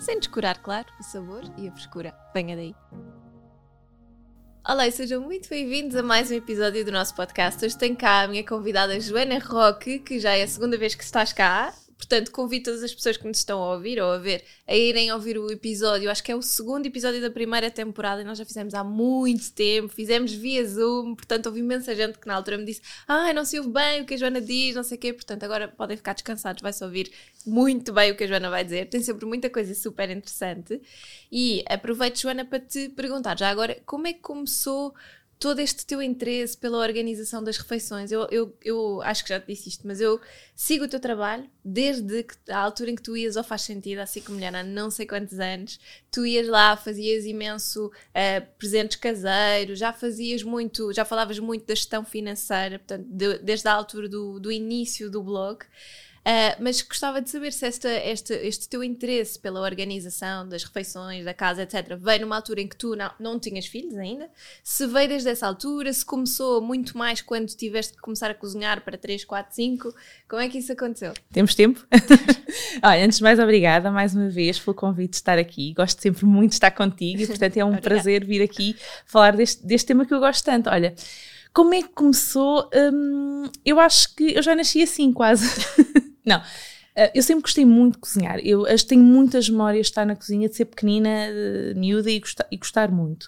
sem descurar, claro, o sabor e a frescura. Venha daí! Olá e sejam muito bem-vindos a mais um episódio do nosso podcast. Hoje tenho cá a minha convidada Joana Roque, que já é a segunda vez que estás cá. Portanto, convido todas as pessoas que nos estão a ouvir ou a ver a irem ouvir o episódio. Acho que é o segundo episódio da primeira temporada e nós já fizemos há muito tempo. Fizemos via Zoom, portanto, houve imensa gente que na altura me disse: Ah, não se ouve bem o que a Joana diz, não sei o quê. Portanto, agora podem ficar descansados, vai-se ouvir muito bem o que a Joana vai dizer. Tem sempre muita coisa super interessante. E aproveito, Joana, para te perguntar já agora como é que começou todo este teu interesse pela organização das refeições. Eu, eu, eu acho que já te disse isto, mas eu sigo o teu trabalho desde que, a altura em que tu ias ao Faz Sentido, assim como mulher há não sei quantos anos. Tu ias lá, fazias imenso uh, presentes caseiros, já fazias muito, já falavas muito da gestão financeira, portanto, de, desde a altura do, do início do blog. Uh, mas gostava de saber se esta, este, este teu interesse pela organização das refeições, da casa, etc., veio numa altura em que tu não, não tinhas filhos ainda, se veio desde essa altura, se começou muito mais quando tiveste que começar a cozinhar para 3, 4, 5, como é que isso aconteceu? Temos tempo? Olha, antes de mais, obrigada mais uma vez pelo convite de estar aqui. Gosto sempre muito de estar contigo e, portanto, é um prazer vir aqui falar deste, deste tema que eu gosto tanto. Olha. Como é que começou? Hum, eu acho que eu já nasci assim, quase. Não. Uh, eu sempre gostei muito de cozinhar. Eu tenho muitas memórias de estar na cozinha, de ser pequenina, miúda e gostar, e gostar muito.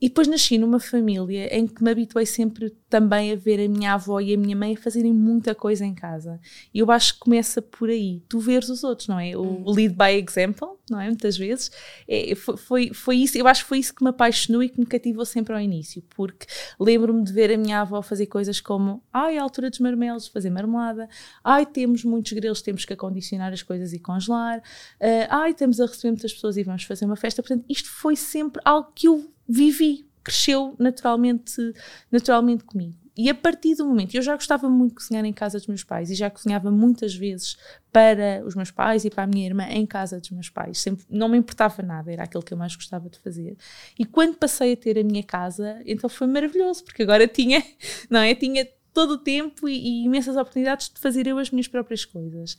E depois nasci numa família em que me habituei sempre também a ver a minha avó e a minha mãe a fazerem muita coisa em casa. E eu acho que começa por aí. Tu veres os outros, não é? O hum. lead by example, não é? Muitas vezes. É, foi, foi, isso, eu acho que foi isso que me apaixonou e que me cativou sempre ao início. Porque lembro-me de ver a minha avó fazer coisas como ai, a altura dos marmelos, fazer marmelada. Ai, temos muitos grelos, temos que acondicionar as coisas e congelar. Uh, ai, estamos a receber muitas pessoas e vamos fazer uma festa. Portanto, isto foi sempre algo que eu vivi, cresceu naturalmente, naturalmente comigo. E a partir do momento, eu já gostava muito de cozinhar em casa dos meus pais e já cozinhava muitas vezes para os meus pais e para a minha irmã em casa dos meus pais. Sempre, não me importava nada, era aquilo que eu mais gostava de fazer. E quando passei a ter a minha casa, então foi maravilhoso, porque agora tinha, não é? Tinha todo o tempo e, e imensas oportunidades de fazer eu as minhas próprias coisas.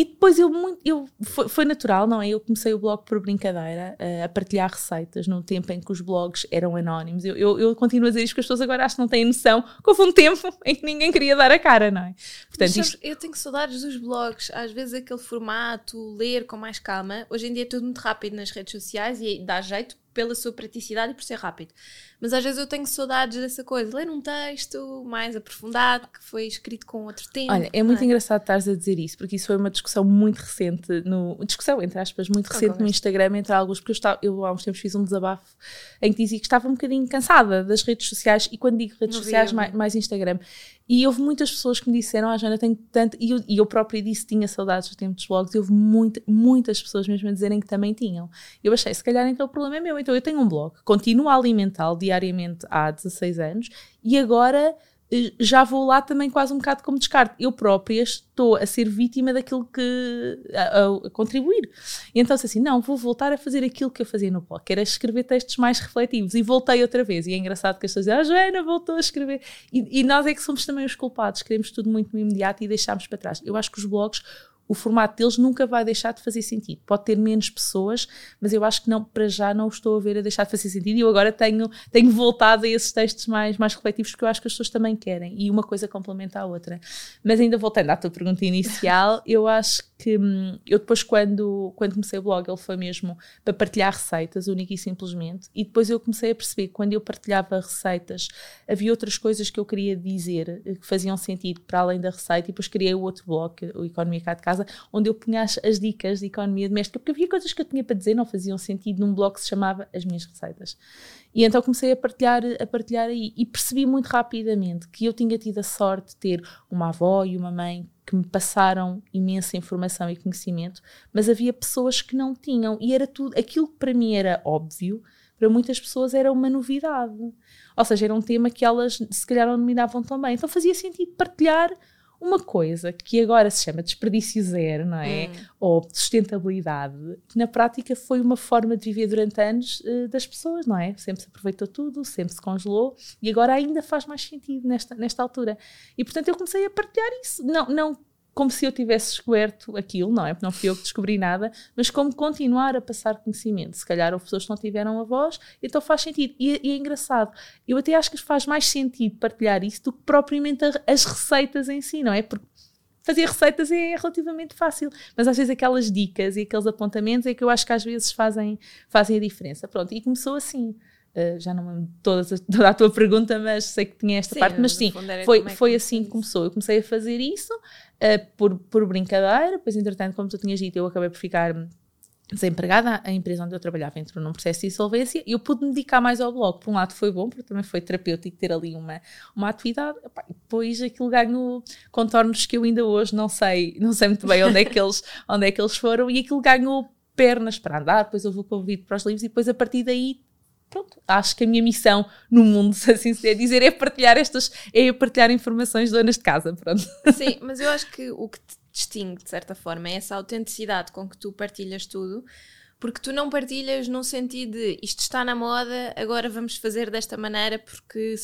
E depois eu, muito, eu foi, foi, natural, não é? Eu comecei o blog por brincadeira, uh, a partilhar receitas no tempo em que os blogs eram anónimos. Eu, eu, eu, continuo a dizer isto porque as pessoas agora acho que não têm noção que houve um tempo em que ninguém queria dar a cara, não é? Portanto, isto... Eu tenho saudades dos blogs, às vezes aquele formato, ler com mais calma. Hoje em dia é tudo muito rápido nas redes sociais e dá jeito pela sua praticidade e por ser rápido. Mas às vezes eu tenho saudades dessa coisa, ler um texto mais aprofundado, que foi escrito com outro tempo. Olha, é muito é? engraçado estares a dizer isso, porque isso foi uma discussão muito recente, no, discussão, entre aspas, muito recente no Instagram entre alguns, porque eu, estava, eu há uns tempos fiz um desabafo em que dizia que estava um bocadinho cansada das redes sociais, e quando digo redes Não sociais, mais, mais Instagram, e houve muitas pessoas que me disseram, ah, Jana, tenho tanto. E eu, e eu própria disse tinha saudades do tempo dos blogs, e houve muita, muitas pessoas mesmo a dizerem que também tinham. Eu achei, se calhar então o problema é meu. Então eu tenho um blog, continuo a alimentá-lo diariamente há 16 anos, e agora eh, já vou lá também quase um bocado como descarte. Eu própria estou a ser vítima daquilo que. a, a contribuir. E então, assim, não, vou voltar a fazer aquilo que eu fazia no blog, que era escrever textos mais refletivos. E voltei outra vez. E é engraçado que as pessoas dizem, ah, Joana voltou a escrever. E, e nós é que somos também os culpados, queremos tudo muito no imediato e deixamos para trás. Eu acho que os blogs o formato deles nunca vai deixar de fazer sentido. Pode ter menos pessoas, mas eu acho que não, para já não estou a ver a deixar de fazer sentido. E eu agora tenho, tenho voltado a esses textos mais, mais refletivos, porque eu acho que as pessoas também querem. E uma coisa complementa a outra. Mas ainda voltando à tua pergunta inicial, eu acho que hum, eu depois, quando, quando comecei o blog, ele foi mesmo para partilhar receitas, única e simplesmente. E depois eu comecei a perceber que quando eu partilhava receitas, havia outras coisas que eu queria dizer que faziam sentido para além da receita. E depois criei o outro blog, o Economia Cá de Casa casa, onde eu punha as, as, dicas de economia doméstica, porque havia coisas que eu tinha para dizer, não faziam sentido num blog que se chamava As Minhas Receitas. E então comecei a partilhar, a partilhar aí e percebi muito rapidamente que eu tinha tido a sorte de ter uma avó e uma mãe que me passaram imensa informação e conhecimento, mas havia pessoas que não tinham e era tudo aquilo que para mim era óbvio, para muitas pessoas era uma novidade. Ou seja, era um tema que elas se calhar não dominavam tão bem. Então fazia sentido partilhar uma coisa que agora se chama desperdício zero, não é? Hum. Ou sustentabilidade, que na prática foi uma forma de viver durante anos uh, das pessoas, não é? Sempre se aproveitou tudo, sempre se congelou e agora ainda faz mais sentido nesta, nesta altura. E portanto eu comecei a partilhar isso. Não, não como se eu tivesse descoberto aquilo, não é? Porque não fui eu que descobri nada, mas como continuar a passar conhecimento. Se calhar houve pessoas que não tiveram a voz, então faz sentido. E, e, é engraçado. Eu até acho que faz mais sentido partilhar isso do que propriamente as receitas em si, não é? Porque fazer receitas é relativamente fácil, mas às vezes aquelas dicas e aqueles apontamentos é que eu acho que às vezes fazem, fazem a diferença. Pronto, e começou assim. Uh, já não me lembro toda, a tua pergunta, mas sei que tinha esta sim, parte, mas sim, foi, é foi assim que começou. Eu comecei a fazer isso uh, por, por brincadeira, depois, entretanto, como tu tinhas dito, eu acabei por ficar desempregada, a empresa onde eu trabalhava entrou num processo de insolvência e eu pude me dedicar mais ao blog. Por um lado foi bom, porque também foi terapêutico ter ali uma, uma atividade. Epá, depois aquilo ganhou contornos que eu ainda hoje não sei, não sei muito bem onde é que eles, onde é que eles foram e aquilo ganhou pernas para andar, depois houve o convite para os livros e depois a partir daí pronto, acho que a minha missão no mundo, se assim se dizer, é partilhar estas, é partilhar informações donas de casa, pronto. Sim, mas eu acho que o que te distingue, de certa forma, é essa autenticidade com que tu partilhas tudo, porque tu não partilhas no sentido de isto está na moda, agora vamos fazer desta maneira porque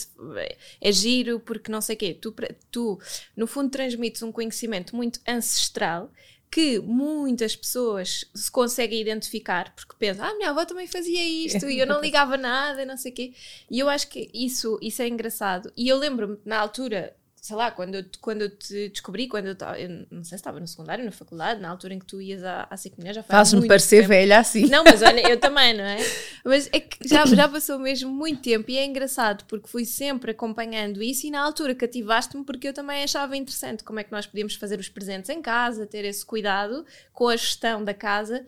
é giro, porque não sei o quê. Tu, tu, no fundo, transmites um conhecimento muito ancestral que muitas pessoas se conseguem identificar porque pensam, ah, minha avó também fazia isto e eu não ligava nada, não sei o quê. E eu acho que isso, isso é engraçado. E eu lembro-me, na altura, sei lá, quando eu, quando eu te descobri, quando eu estava, não sei se estava no secundário, na faculdade, na altura em que tu ias à, à Cic já faz Faz-me parecer tempo. velha assim. Não, mas olha, eu também, não é? Mas é que já, já passou mesmo muito tempo e é engraçado porque fui sempre acompanhando isso e na altura cativaste-me porque eu também achava interessante como é que nós podíamos fazer os presentes em casa, ter esse cuidado com a gestão da casa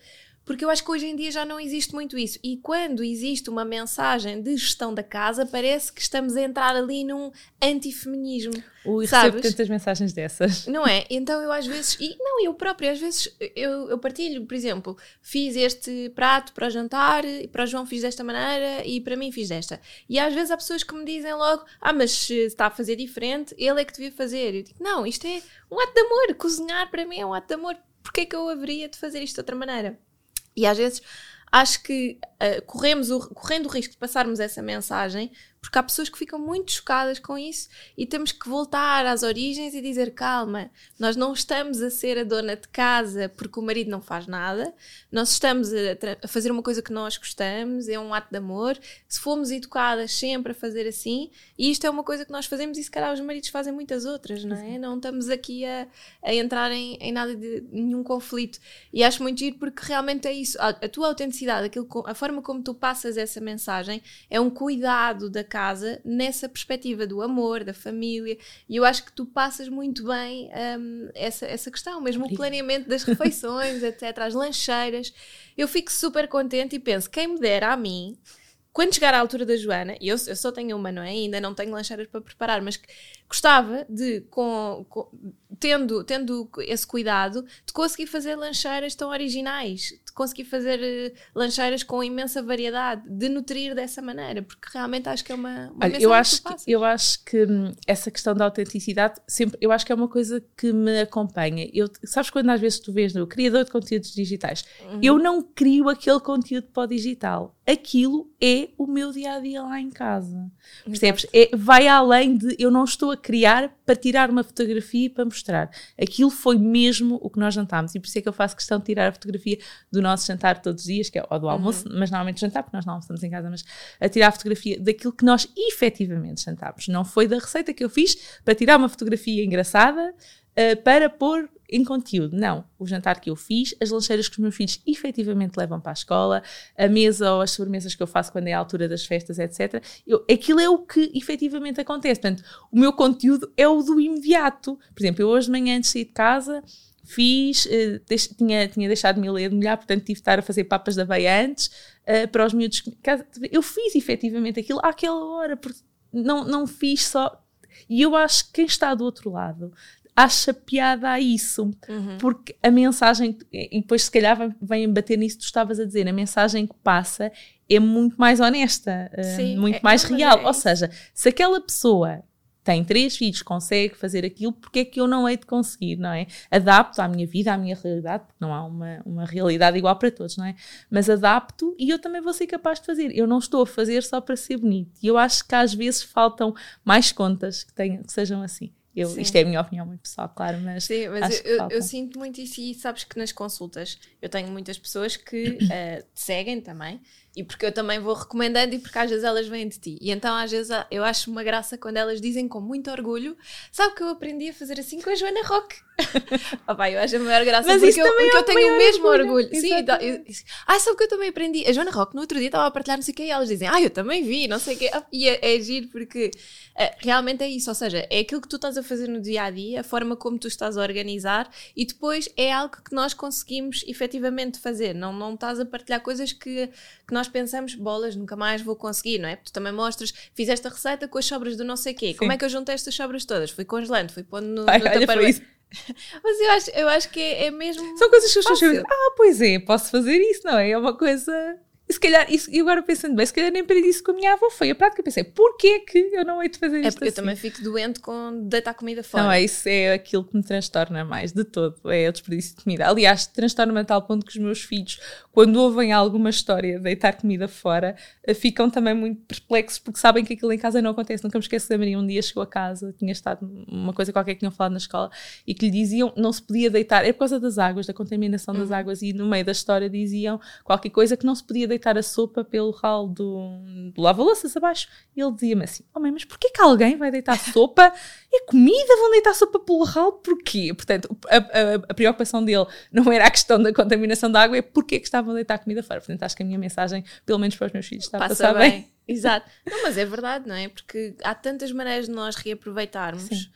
porque eu acho que hoje em dia já não existe muito isso. E quando existe uma mensagem de gestão da casa, parece que estamos a entrar ali num antifeminismo. Ui, sabes? tantas mensagens dessas. Não é? Então eu às vezes, e não, eu própria, às vezes eu, eu partilho, por exemplo, fiz este prato para jantar, para o João fiz desta maneira e para mim fiz desta. E às vezes há pessoas que me dizem logo, ah, mas se está a fazer diferente, ele é que devia fazer. Eu digo, não, isto é um ato de amor, cozinhar para mim é um ato de amor, porquê é que eu haveria de fazer isto de outra maneira? E às vezes acho que uh, corremos o, correndo o risco de passarmos essa mensagem porque há pessoas que ficam muito chocadas com isso e temos que voltar às origens e dizer: calma, nós não estamos a ser a dona de casa porque o marido não faz nada, nós estamos a, a fazer uma coisa que nós gostamos, é um ato de amor. Se fomos educadas sempre a fazer assim, e isto é uma coisa que nós fazemos e se calhar os maridos fazem muitas outras, não é? Não estamos aqui a, a entrar em, em nada de nenhum conflito. E acho muito giro porque realmente é isso, a, a tua autenticidade, aquilo, a forma como tu passas essa mensagem é um cuidado da casa nessa perspectiva do amor, da família, e eu acho que tu passas muito bem um, essa, essa questão, mesmo o planeamento das refeições, etc., as lancheiras. Eu fico super contente e penso, quem me dera a mim quando chegar à altura da Joana, e eu, eu só tenho uma, não é? Ainda não tenho lancheiras para preparar, mas gostava de, com, com, tendo, tendo esse cuidado, de conseguir fazer lancheiras tão originais, de conseguir fazer uh, lancheiras com imensa variedade, de nutrir dessa maneira, porque realmente acho que é uma, uma Olha, eu acho que, que eu acho que essa questão da autenticidade sempre, eu acho que é uma coisa que me acompanha. Eu, sabes quando às vezes tu vês no criador de conteúdos digitais, uhum. eu não crio aquele conteúdo para o digital. Aquilo é o meu dia a dia lá em casa. Percebes? É, vai além de eu não estou a criar para tirar uma fotografia e para mostrar. Aquilo foi mesmo o que nós jantámos e por isso é que eu faço questão de tirar a fotografia do nosso jantar todos os dias, que é ou do almoço, uhum. mas normalmente jantar, porque nós não almoçamos em casa, mas a tirar a fotografia daquilo que nós efetivamente jantámos. Não foi da receita que eu fiz para tirar uma fotografia engraçada uh, para pôr em conteúdo. Não. O jantar que eu fiz, as lancheiras que os meus filhos efetivamente levam para a escola, a mesa ou as sobremesas que eu faço quando é a altura das festas, etc. Eu, aquilo é o que efetivamente acontece. Portanto, o meu conteúdo é o do imediato. Por exemplo, eu hoje de manhã antes de sair de casa fiz, uh, deix, tinha, tinha deixado de me molhar, portanto tive de estar a fazer papas da aveia antes uh, para os miúdos. Eu fiz efetivamente aquilo àquela hora, porque não, não fiz só. E eu acho que quem está do outro lado acha piada a isso, Uhum. porque a mensagem, e depois se calhar vem- bater nisso que tu estavas a dizer, a mensagem que passa é muito mais honesta, eh, Sim, muito é- mais real. é Ou seja, se aquela pessoa tem três filhos, consegue fazer aquilo, porque é que eu não hei de conseguir, não é? Adapto à minha vida, à minha realidade, porque não há uma, uma realidade igual para todos, não é? Mas adapto e eu também vou ser capaz de fazer. Eu não estou a fazer só para ser bonito. E eu acho que às vezes faltam mais contas que, tenham, que sejam assim. Eu, Sim. isto é a minha opinião muito pessoal, claro, mas Sim, mas eu, eu- eu sinto muito isso e sabes que nas consultas eu tenho muitas pessoas que eh, te seguem também e porque eu também vou recomendando e porque às vezes elas vêm de ti. E então às vezes eu acho uma graça quando elas dizem com muito orgulho: Sabe que eu aprendi a fazer assim com a Joana Roque? Opa, eu acho a maior graça Mas porque, isso eu, porque é eu o tenho o mesmo orgulho. orgulho. Sim, Exatamente. dá- eu- ah, sabe que eu também aprendi. A Joana Roque no outro dia estava a partilhar não sei o que e elas dizem: Ah, eu também vi, não sei o quê. Ah, E é, é giro porque eh, realmente é isso, ou seja, é aquilo que tu estás a fazer no dia a dia, a forma como tu estás a organizar e depois é algo que nós conseguimos efetivamente fazer. Não, não estás a partilhar coisas que, que nós pensamos, bolas, nunca mais vou conseguir, não é? Tu também mostras, fizeste a receita com as sobras do não sei quê. Como Sim. é que eu juntei estas sobras todas? Fui congelando, fui pondo no, Ai, no olha. Mas eu acho, eu acho que é, é mesmo. São coisas que as pessoas dizem, ah, pois é, posso fazer isso, não é? É uma coisa. E se calhar, isso, e agora pensando bem, se calhar nem aprendi isso com a minha avó, foi a prática. Pensei, porquê que eu não hei de fazer É isto porque eu assim? também fico doente com deitar comida fora. Não, é isso é aquilo que me transtorna mais de todo, é o desperdício de comida. Aliás, transtorna-me a tal ponto que os meus filhos, quando ouvem alguma história de deitar comida fora, eh, ficam também muito perplexos porque sabem que aquilo em casa não acontece. Nunca me esqueço da Maria, um dia chegou a casa, tinha estado uma coisa qualquer que tinham falado na escola e que lhe diziam não se podia deitar, é por causa das águas, da contaminação das águas, e no meio da história diziam qualquer coisa que não se podia deitar a sopa pelo ralo do, do lava-louças abaixo. E ele dizia-me assim: Oh, mãe, mas porquê que alguém vai deitar sopa? É comida, vão deitar sopa pelo ralo, porquê? Portanto, a, a- a preocupação dele não era a questão da contaminação da água, é porquê que estavam a deitar comida fora. Portanto, acho que a minha mensagem, pelo menos para os meus filhos, está a Passa passar bem. bem. Exato. Não, mas é verdade, não é? Porque há tantas maneiras de nós reaproveitarmos. Sim.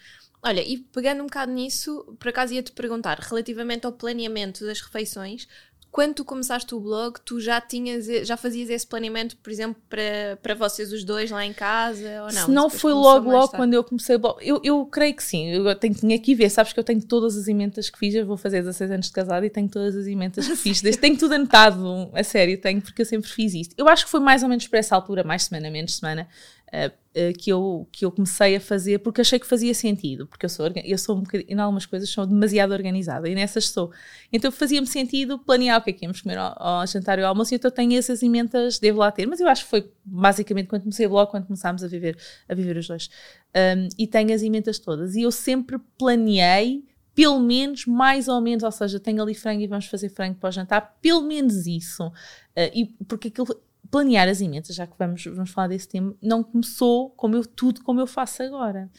Olha, e pegando um bocado nisso, por acaso ia-te perguntar, relativamente ao planeamento das refeições, quando tu começaste o blog, tu já tinhas, já fazias esse planeamento, por exemplo, para, para vocês os dois lá em casa, ou não? Se não foi logo, logo tarde? quando eu comecei o blog. Eu, eu creio que sim. Eu tenho, tinha que ver. Sabes que eu tenho todas as emendas que fiz. Eu vou fazer 16 anos de casado e tenho todas as emendas que fiz. Desde, tenho tudo anotado. A sério, tenho, porque eu sempre fiz isto. Eu acho que foi mais ou menos por essa altura, mais semana, menos semana, que, eu, que eu comecei a fazer, porque achei que fazia sentido. Porque eu sou, eu sou um bocadinho, em algumas coisas, sou demasiado organizada e nessas sou. Então fazia-me sentido planear o que é que íamos comer ao, ao jantar e ao almoço. Então tenho essas emendas, devo lá ter. Mas eu acho que foi basicamente quando comecei o blog, quando começámos a viver, a viver os dois. Um, e tenho as emendas todas. E eu sempre planeei, pelo menos, mais ou menos, ou seja, tenho ali frango e vamos fazer frango para o jantar, pelo menos isso. Uh, e porque aquilo. Planear as emendas, já que vamos, vamos falar desse tema, não começou como eu, tudo como eu faço agora.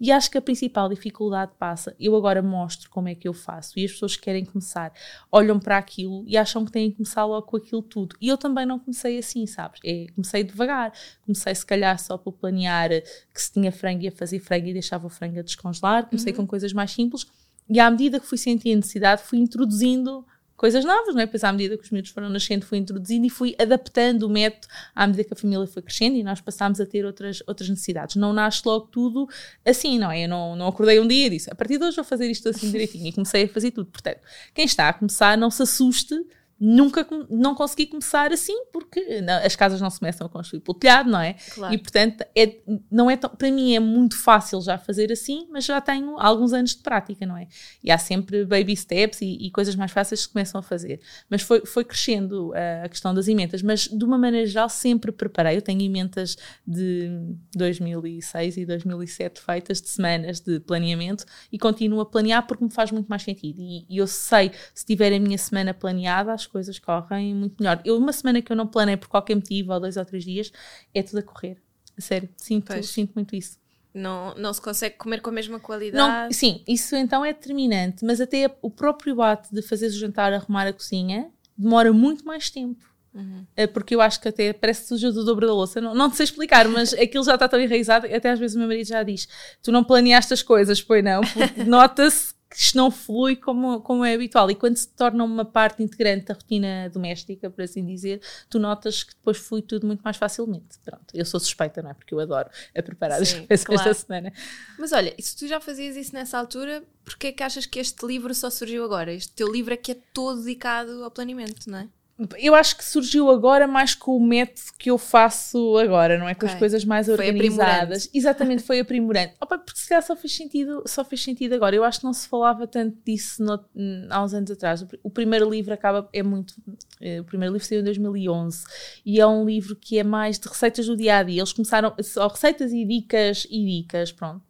E acho que a principal dificuldade passa. Eu agora mostro como é que eu faço e as pessoas que querem começar olham para aquilo e acham que têm que começar logo com aquilo tudo. E eu também não comecei assim, sabes? É, comecei devagar. Comecei, se calhar, só por planear que se tinha frango ia fazer frango e deixava o frango a descongelar. Comecei com coisas mais simples. E à medida que fui sentindo necessidade, fui introduzindo coisas novas, não é? Depois, à medida que os miúdos foram nascendo, fui introduzindo e fui adaptando o método à medida que a família foi crescendo e nós passámos a ter outras, outras necessidades. Não nasce logo tudo assim, não é? Eu não, não acordei um dia e disse, a partir de hoje vou fazer isto assim direitinho e comecei a fazer tudo. Portanto, quem está a começar, não se assuste nunca não consegui começar assim porque não, as casas não se começam a construir pelo telhado, não é? Claro. E portanto, é, não é tão- para mim é muito fácil já fazer assim, mas já tenho alguns anos de prática, não é? E há sempre baby steps e, e coisas mais fáceis que começam a fazer. Mas foi, foi crescendo uh, a questão das emendas, mas de uma maneira geral sempre preparei. Eu tenho emendas de 2006 e 2007 feitas de semanas de planeamento e continuo a planear porque me faz muito mais sentido. E, e eu sei, se tiver a minha semana planeada, as coisas correm muito melhor. Eu, uma semana que eu não planei por qualquer motivo, ou dois ou três dias, é tudo a correr. A sério, sinto, Pois. sinto muito isso. Não, não se consegue comer com a mesma Não, qualidade. sim, isso então é determinante, mas até o próprio ato de fazeres o jantar, arrumar a cozinha, demora muito mais tempo. Uhum. É Porque eu acho que até parece que suja do dobro da louça. Não, não sei explicar, mas aquilo já está tão enraizado. Até às vezes o meu marido já diz: Tu não planeaste as coisas, pois não? Porque nota-se isto não flui como, como é habitual. E quando se torna uma parte integrante da rotina doméstica, por assim dizer, tu notas que depois flui tudo muito mais facilmente. Pronto, eu sou suspeita, não é? Porque eu adoro a preparar Sim, as refeições claro. da semana. Mas olha, se tu já fazias isso nessa altura, porquê é que achas que este livro só surgiu agora? Este teu livro é que é todo dedicado ao planeamento, não é? Eu acho que surgiu agora mais com o método que eu faço agora, não é? Com okay. as coisas mais organizadas. Foi Exatamente, foi aprimorante. Opa, porque se calhar só fez, sentido, só fez sentido agora. Eu acho que não se falava tanto disso no, há uns anos atrás. O primeiro livro acaba, é muito. Eh, o primeiro livro saiu em 2011 e é um livro que é mais de receitas do dia a dia. Eles começaram só receitas e dicas e dicas, pronto.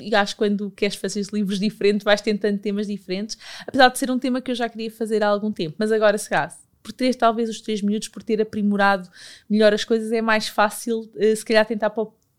E acho que quando queres fazer livros diferentes, vais tentando temas diferentes, apesar de ser um tema que eu já queria fazer há algum tempo. Mas agora, se calhar, por ter talvez os três minutos, por ter aprimorado melhor as coisas, é mais fácil, eh, se calhar, tentar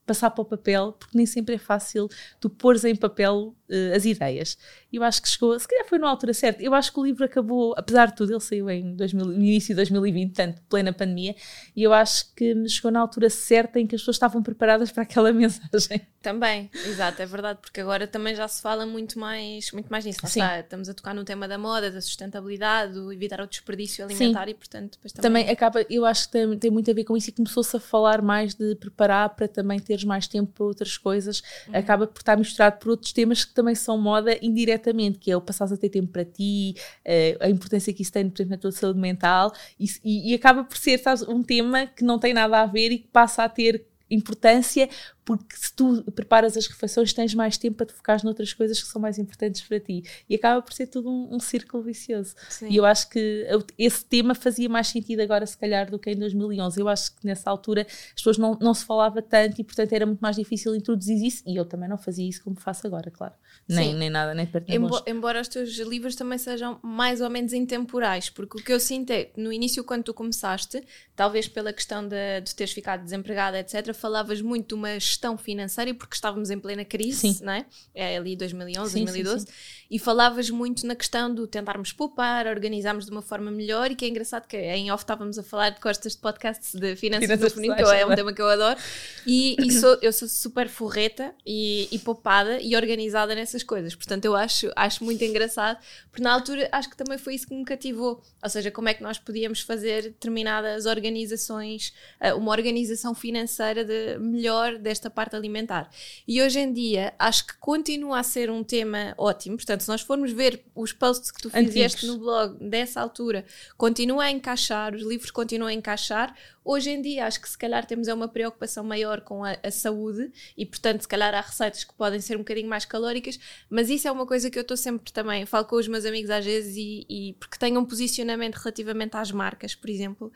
passar para o papel, porque nem sempre é fácil tu pôres em papel uh, as ideias. Eu acho que chegou, se calhar foi na altura certa. Eu acho que o livro acabou, apesar de tudo, ele saiu em 2000, no início de 2020, portanto, plena pandemia, e eu acho que chegou na altura certa em que as pessoas estavam preparadas para aquela mensagem. Também, exato, é verdade, porque agora também já se fala muito mais, muito mais nisso. Sim. Está, estamos a tocar no tema da moda, da sustentabilidade, do evitar o desperdício alimentar Sim. e, portanto, depois também... também acaba, eu acho que tem, tem, muito a ver com isso e começou-se a falar mais de preparar para também teres mais tempo para outras coisas, uhum. acaba por estar misturado por outros temas que também são moda indiretamente, que é o passares a ter tempo para ti, uh, a importância que isso tem, por exemplo, na tua saúde mental, e, e, e acaba por ser sabes, um tema que não tem nada a ver e que passa a ter importância porque se tu preparas as refeições tens mais tempo para te focar noutras coisas que são mais importantes para ti. E acaba por ser tudo um, um círculo vicioso. Sim. e eu acho que esse tema fazia mais sentido agora se calhar do que em 2011 eu acho que nessa altura as pessoas não, não se falava tanto e portanto era muito mais difícil introduzir isso. E eu também não fazia isso como faço agora, claro. Nem, nem nada, nem perto Embo embora os teus livros também sejam mais ou menos intemporais porque o que eu sinto é no início quando tu começaste talvez pela questão de, de teres ficado desempregada etc, falavas muito de uma gestão financeira porque estávamos em plena crise, sim. não é? É ali 2011, sim, 2012. Sim. E falavas muito na questão do tentarmos poupar, organizarmos de uma forma melhor e que é engraçado que em off estávamos a falar de costas de podcasts de finanças, finanças feminino, que é um tema que eu adoro. E, e sou, eu sou super forreta e, e poupada e organizada nessas coisas. Portanto, eu acho, acho muito engraçado, porque na altura acho que também foi isso que me cativou. Ou seja, como é que nós podíamos fazer determinadas organizações, eh, uma organização financeira de, melhor desta parte alimentar. E hoje em dia acho que continua a ser um tema ótimo. Portanto, se nós formos ver os posts que tu fizeste no blog dessa altura, continua a encaixar, os livros continuam a encaixar. Hoje em dia acho que se calhar temos é uma preocupação maior com a, a saúde e, portanto, se calhar há receitas que podem ser um bocadinho mais calóricas, mas isso é uma coisa que eu estou sempre também, falo com os meus amigos às vezes e, e porque tenho um posicionamento relativamente às marcas, por exemplo,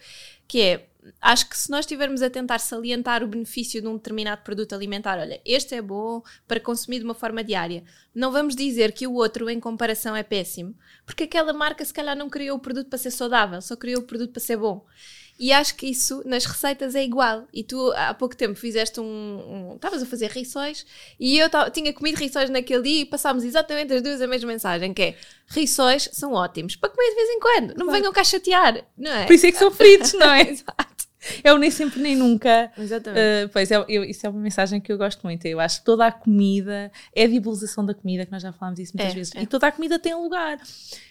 que é acho que se nós estivermos a tentar salientar o benefício de um determinado produto alimentar, olha, este é bom para consumir de uma forma diária, não vamos dizer que o outro em comparação é péssimo, porque aquela marca se calhar não criou o produto para ser saudável, só criou o produto para ser bom. E acho que isso nas receitas é igual. E tu há pouco tempo fizeste um. Estavas um, a fazer rissóis e eu tinha comido rissóis naquele dia e passámos exatamente as duas a mesma mensagem: que é rissóis são ótimos para comer de vez em quando. Não me venham cá chatear, não é? Por isso é que são fritos, não é? Exato. É o nem sempre nem nunca. Exatamente. Uh, pois é, eu, isso é uma mensagem que eu gosto muito. Eu acho que toda a comida é a divulgação da comida, que nós já falámos isso muitas é, vezes. É. E toda a comida tem lugar.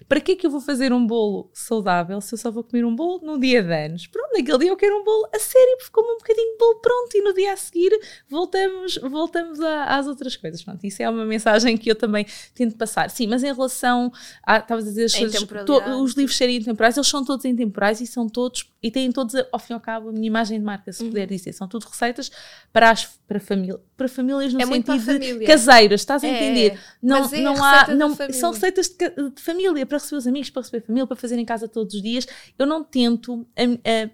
Para que é que eu vou fazer um bolo saudável se eu só vou comer um bolo no dia de anos? Pronto, naquele dia eu quero um bolo a sério, porque como um bocadinho de bolo pronto e no dia a seguir voltamos, voltamos a, às outras coisas. Pronto, isso é uma mensagem que eu também tento passar. Sim, mas em relação a, estavas a dizer, as to, os livros serem intemporais, eles são todos intemporais e são todos, e têm todos, ao fim e ao cabo, a minha imagem de marca, se uhum. puder dizer. São tudo receitas para, as, para, família, para famílias no é sentido de caseiras, estás a é, entender? Não, é não há, não, são receitas de, de, família, para receber os amigos, para receber a família, para fazer em casa todos os dias. Eu não tento,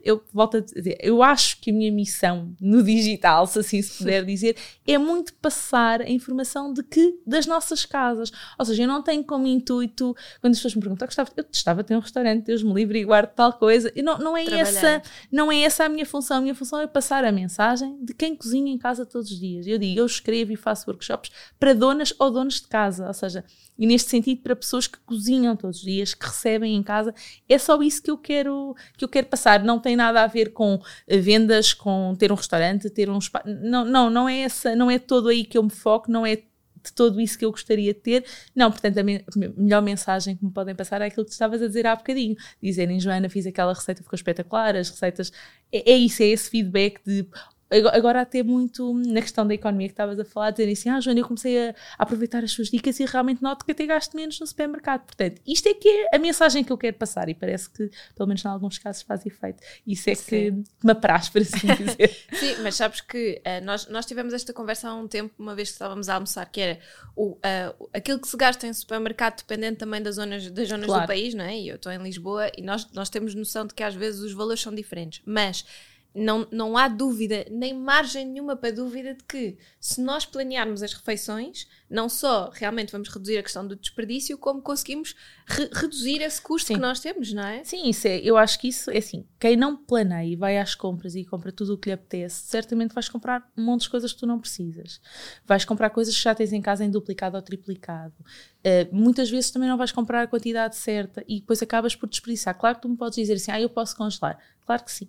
eu volto a dizer, eu acho que a minha missão no digital, se assim se puder dizer, é muito passar a informação de que, das nossas casas. Ou seja, eu não tenho como intuito, quando as pessoas me perguntam, eu gostava de ter um restaurante, Deus me livre e guardo tal coisa, e não, não é essa, não é essa a minha função. A minha função é passar a mensagem de quem cozinha em casa todos os dias. Eu digo, eu escrevo e faço workshops para donas ou donos de casa, ou seja, e neste sentido para pessoas que cozinham todos os dias, que recebem em casa. É só isso que eu quero que eu quero passar. Não tem nada a ver com eh, vendas, com ter um restaurante, ter um espaço. Não, não, não é essa, não é todo aí que eu me foco, não é de todo isso que eu gostaria de ter. Não, portanto, a, me melhor mensagem que me podem passar é aquilo que tu estavas a dizer há bocadinho. Dizerem, Joana, fiz aquela receita, ficou espetacular, as receitas. É, é isso, é esse feedback de Agora, até muito na questão da economia que estavas a falar, dizerem assim: Ah, Joana, eu comecei a, aproveitar as suas dicas e realmente noto que até gasto menos no supermercado. Portanto, isto é que é a mensagem que eu quero passar e parece que, pelo menos em alguns casos, faz efeito. Isso é que, que me apraz, para assim dizer. Sim, mas sabes que uh, nós, nós tivemos esta conversa há um tempo, uma vez que estávamos a almoçar, que era o, uh, aquilo que se gasta em supermercado, dependendo também das zonas, das zonas claro. do país, não é? E eu estou em Lisboa e nós, nós temos noção de que às vezes os valores são diferentes. Mas não, não há dúvida, nem margem nenhuma para dúvida de que se nós planearmos as refeições, não só realmente vamos reduzir a questão do desperdício, como conseguimos re reduzir esse custo Sim. que nós temos, não é? Sim, isso é, eu acho que isso é assim, quem não planeia e vai às compras e compra tudo o que lhe apetece, certamente vais comprar um monte de coisas que tu não precisas. Vais comprar coisas que já tens em casa em duplicado ou triplicado. Uh, muitas vezes também não vais comprar a quantidade certa e depois acabas por desperdiçar. Claro que tu me podes dizer assim, ah, eu posso congelar. Claro que sim.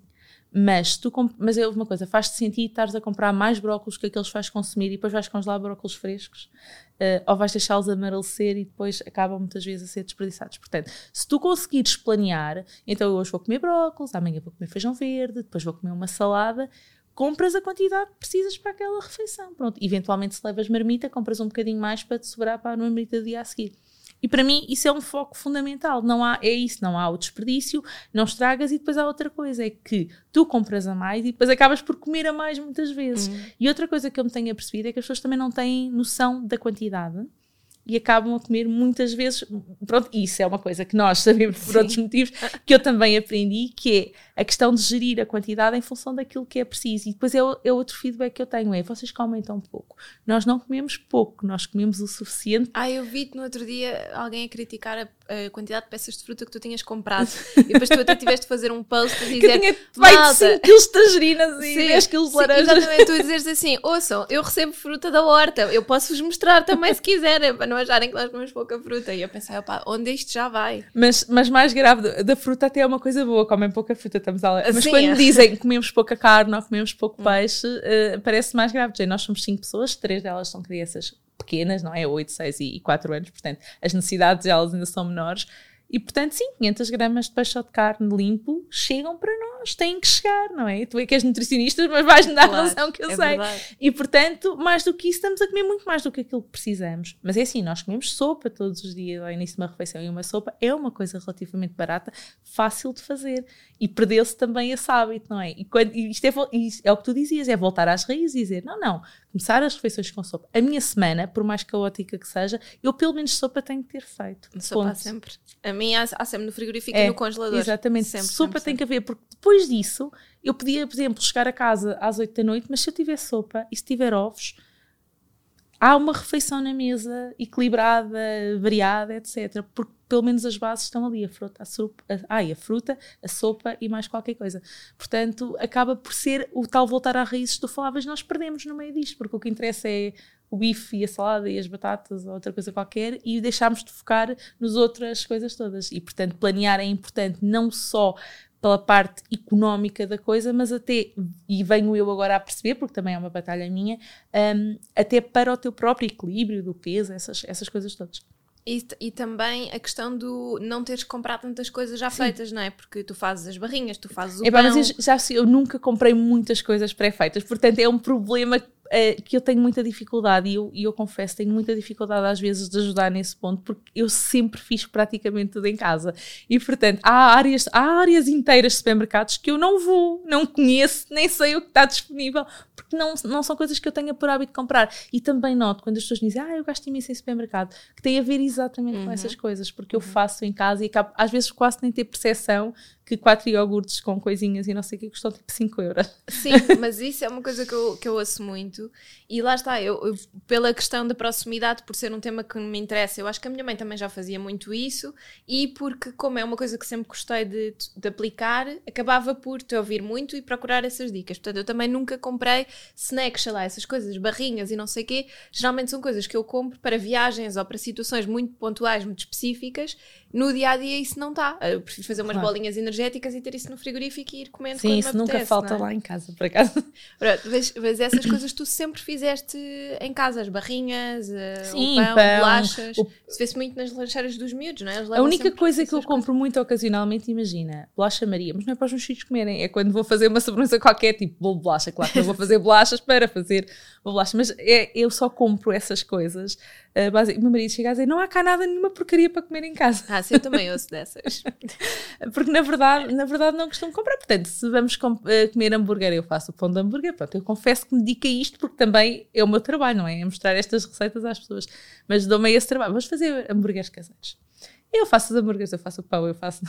Mas, tu mas é uma coisa, faz-te sentido estares a comprar mais brócolos que aqueles vais consumir e depois vais congelar brócolos frescos uh, ou vais deixá-los amarelecer e depois acabam muitas vezes a ser desperdiçados. Portanto, se tu conseguires planear, então hoje vou comer brócolos, amanhã vou comer feijão verde, depois vou comer uma salada, compras a quantidade que precisas para aquela refeição. Pronto, eventualmente se levas marmita, compras um bocadinho mais para te sobrar para a marmita do dia a seguir. E para mim isso é um foco fundamental. Não há, é isso, não há o desperdício, não estragas e depois há outra coisa, é que tu compras a mais e depois acabas por comer a mais muitas vezes. Uhum. E outra coisa que eu me tenho apercebido é que as pessoas também não têm noção da quantidade e acabam a comer muitas vezes. Pronto, isso é uma coisa que nós sabemos por Sim. outros motivos, que eu também aprendi, que é a questão de gerir a quantidade em função daquilo que é preciso. E depois é, é outro feedback que eu tenho: é vocês comem tão pouco. Nós não comemos pouco, nós comemos o suficiente. Ah, eu vi-te no outro dia alguém a criticar a a quantidade de peças de fruta que tu tinhas comprado e depois tu até tiveste de fazer um post a dizer que tinha mais de 5 kg de tangerinas e sim, 10 kg de laranjas. Exatamente, tu a dizeres assim, ouçam, eu recebo fruta da horta, eu posso-vos mostrar também se quiserem, para não acharem que nós comemos pouca fruta. E eu pensei, opá, onde isto já vai? Mas, mas mais grave, da fruta até é uma coisa boa, comem pouca fruta, estamos a Mas sim, quando é. dizem comemos pouca carne ou comemos pouco hum. peixe, uh, parece mais grave. Nós somos 5 pessoas, 3 delas são crianças pequenas, não é? 8, 6 e 4 anos, portanto, as necessidades delas ainda são menores. E portanto, sim, 500 gramas de peixe ou de carne limpo chegam para nós, têm que chegar, não é? Tu é que és nutricionista, mas vais-me dar claro, razão que eu é sei. Verdade. E portanto, mais do que isso, estamos a comer muito mais do que aquilo que precisamos. Mas é assim, nós comemos sopa todos os dias ao início de uma refeição e uma sopa é uma coisa relativamente barata, fácil de fazer. E perdeu-se também esse hábito, não é? E, quando, e isto é, é o que tu dizias, é voltar às raízes e dizer: não, não, começar as refeições com sopa. A minha semana, por mais caótica que seja, eu pelo menos sopa tenho que ter feito. Sopa sempre. A mim há, há sempre no frigorífico é, e no congelador. Exatamente. Sempre, sopa sempre, tem sempre. que haver, porque depois disso eu podia, por exemplo, chegar a casa às 8 da noite, mas se eu tiver sopa e se tiver ovos, há uma refeição na mesa equilibrada, variada, etc. Porque pelo menos as bases estão ali, a fruta, a sopa, a, ai, a fruta, a sopa e mais qualquer coisa. Portanto, acaba por ser o tal voltar à raízes que tu falavas, nós perdemos no meio disto, porque o que interessa é o bife e a salada e as batatas ou outra coisa qualquer e deixámos de focar nas outras coisas todas. E, portanto, planear é importante não só pela parte económica da coisa, mas até, e venho eu agora a perceber, porque também é uma batalha minha, um, até para o teu próprio equilíbrio do peso, essas, essas coisas todas. E, e, também a questão do não teres comprado tantas coisas já Sim. feitas, não é? Porque tu fazes as barrinhas, tu fazes o é, pão. Mas eu, já, eu nunca comprei muitas coisas pré-feitas, portanto é um problema uh, que eu tenho muita dificuldade e eu, eu confesso, tenho muita dificuldade às vezes de ajudar nesse ponto, porque eu sempre fiz praticamente tudo em casa. E portanto, há áreas, há áreas inteiras de supermercados que eu não vou, não conheço, nem sei o que está disponível, porque não, não são coisas que eu tenha por hábito de comprar. E também noto quando as pessoas dizem, ah, eu gasto imenso em supermercado, que tem a ver exatamente uhum. com essas coisas, porque eu uhum. faço em casa e acabo, às vezes quase nem ter percepção que quatro iogurtes com coisinhas e não sei o que custam tipo 5 euros. Sim, mas isso é uma coisa que eu, que eu ouço muito. E lá está, eu, eu, pela questão da proximidade, por ser um tema que me interessa, eu acho que a minha mãe também já fazia muito isso. E porque, como é uma coisa que sempre gostei de, de aplicar, acabava por te ouvir muito e procurar essas dicas. Portanto, eu também nunca comprei snacks, sei lá, essas coisas, barrinhas e não sei o quê. Geralmente são coisas que eu compro para viagens ou para situações muito pontuais, muito específicas. No dia a dia, isso não está. Eu prefiro fazer umas claro. bolinhas energéticas energéticas e ter isso no frigorífico e ir comendo Sim, isso nunca apetece, falta é? lá em casa, por acaso. Pronto, mas, mas essas coisas tu sempre fizeste em casa, as barrinhas, eh, Sim, o pão, pão, bolachas. o- Isso vê-se muito nas lancheiras dos miúdos, não é? A única coisa que eu essas coisas. compro muito ocasionalmente, imagina, bolacha Maria, mas não é para os meus filhos comerem, é quando vou fazer uma sobremesa qualquer, tipo bolo de bolacha. Claro que não vou fazer bolachas para fazer bolacha, mas é, eu só compro essas coisas. Uh, base- o meu marido chega a dizer: não há cá nada, nenhuma porcaria para comer em casa. Ah, sim, eu também ouço dessas. Porque na verdade, na verdade não costumo comprar. Portanto, se vamos com- eh, comer hambúrguer, eu faço o pão de hambúrguer. Pronto, eu confesso que me dedico a isto porque também é o meu trabalho, não é? É mostrar estas receitas às pessoas. Mas dou-me esse trabalho. Vamos fazer hambúrgueres caseiros. Eu faço os hambúrgueres, eu faço o pão, eu faço.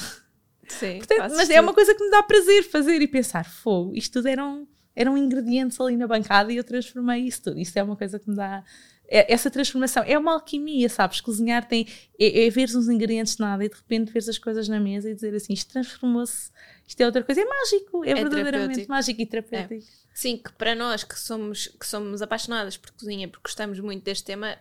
Sim, Portanto, mas é tudo. uma coisa que me dá prazer fazer e pensar: fogo, isto tudo eram, eram ingredientes ali na bancada e eu transformei isso tudo. Isto é uma coisa que me dá. É- essa transformação é uma alquimia, sabes? Cozinhar tem. É, é ver uns ingredientes de nada e de repente ver as coisas na mesa e dizer assim: isto transformou-se, isto é outra coisa. É mágico, é, É verdadeiramente mágico e terapêutico. Sim, que para nós que somos, que somos apaixonadas por cozinha, porque gostamos muito deste tema,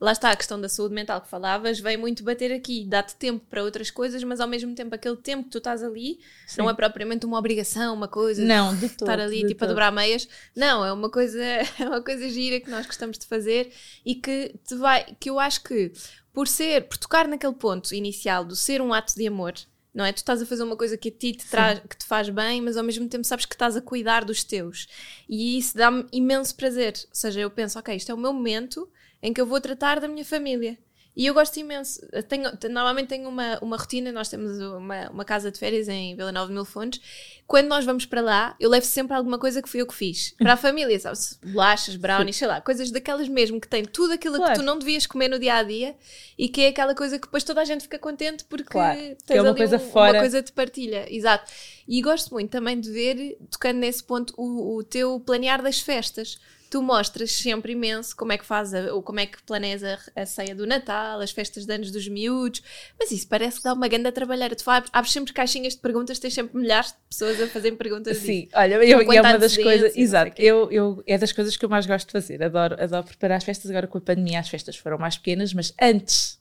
lá está a questão da saúde mental que falavas, vem muito bater aqui, dá-te tempo para outras coisas, mas ao mesmo tempo aquele tempo que tu estás ali Sim. não é propriamente uma obrigação, uma coisa Não, de todo. estar ali de tipo a todo. dobrar meias. Não, é uma coisa, é uma coisa gira que nós gostamos de fazer e que te vai, que eu acho que por ser, por tocar naquele ponto inicial do ser um ato de amor, não é? Tu estás a fazer uma coisa que a ti te traz, que te faz bem, mas ao mesmo tempo sabes que estás a cuidar dos teus. E isso dá-me imenso prazer. Ou seja, eu penso, ok, isto é o meu momento em que eu vou tratar da minha família. E eu gosto imenso. Tenho, te- normalmente tenho uma, uma rotina, nós temos uma, uma casa de férias em Vila Nova de Mil Fontes. Quando nós vamos para lá, eu levo sempre alguma coisa que fui eu que fiz. Para a família, sabes? Bolachas, brownies, sei lá, coisas daquelas mesmo que têm tudo aquilo Claro. que tu não devias comer no dia a dia e que é aquela coisa que depois toda a gente fica contente porque Claro, tens que é uma ali coisa um- fora. uma coisa de partilha. Exato. E gosto muito também de ver, tocando nesse ponto, o, o teu planear das festas. Tu mostras sempre imenso como é que faz a, ou como é que planeias a, a ceia do Natal, as festas de anos dos miúdos, mas isso parece que dá uma grande trabalheira. Tu abres, abres sempre caixinhas de perguntas, tens sempre milhares de pessoas a fazerem perguntas Sim, disso. olha, eu, é uma das coisas, exato, eu, eu, é das coisas que eu mais gosto de fazer, adoro, adoro preparar as festas, agora com a pandemia as festas foram mais pequenas, mas antes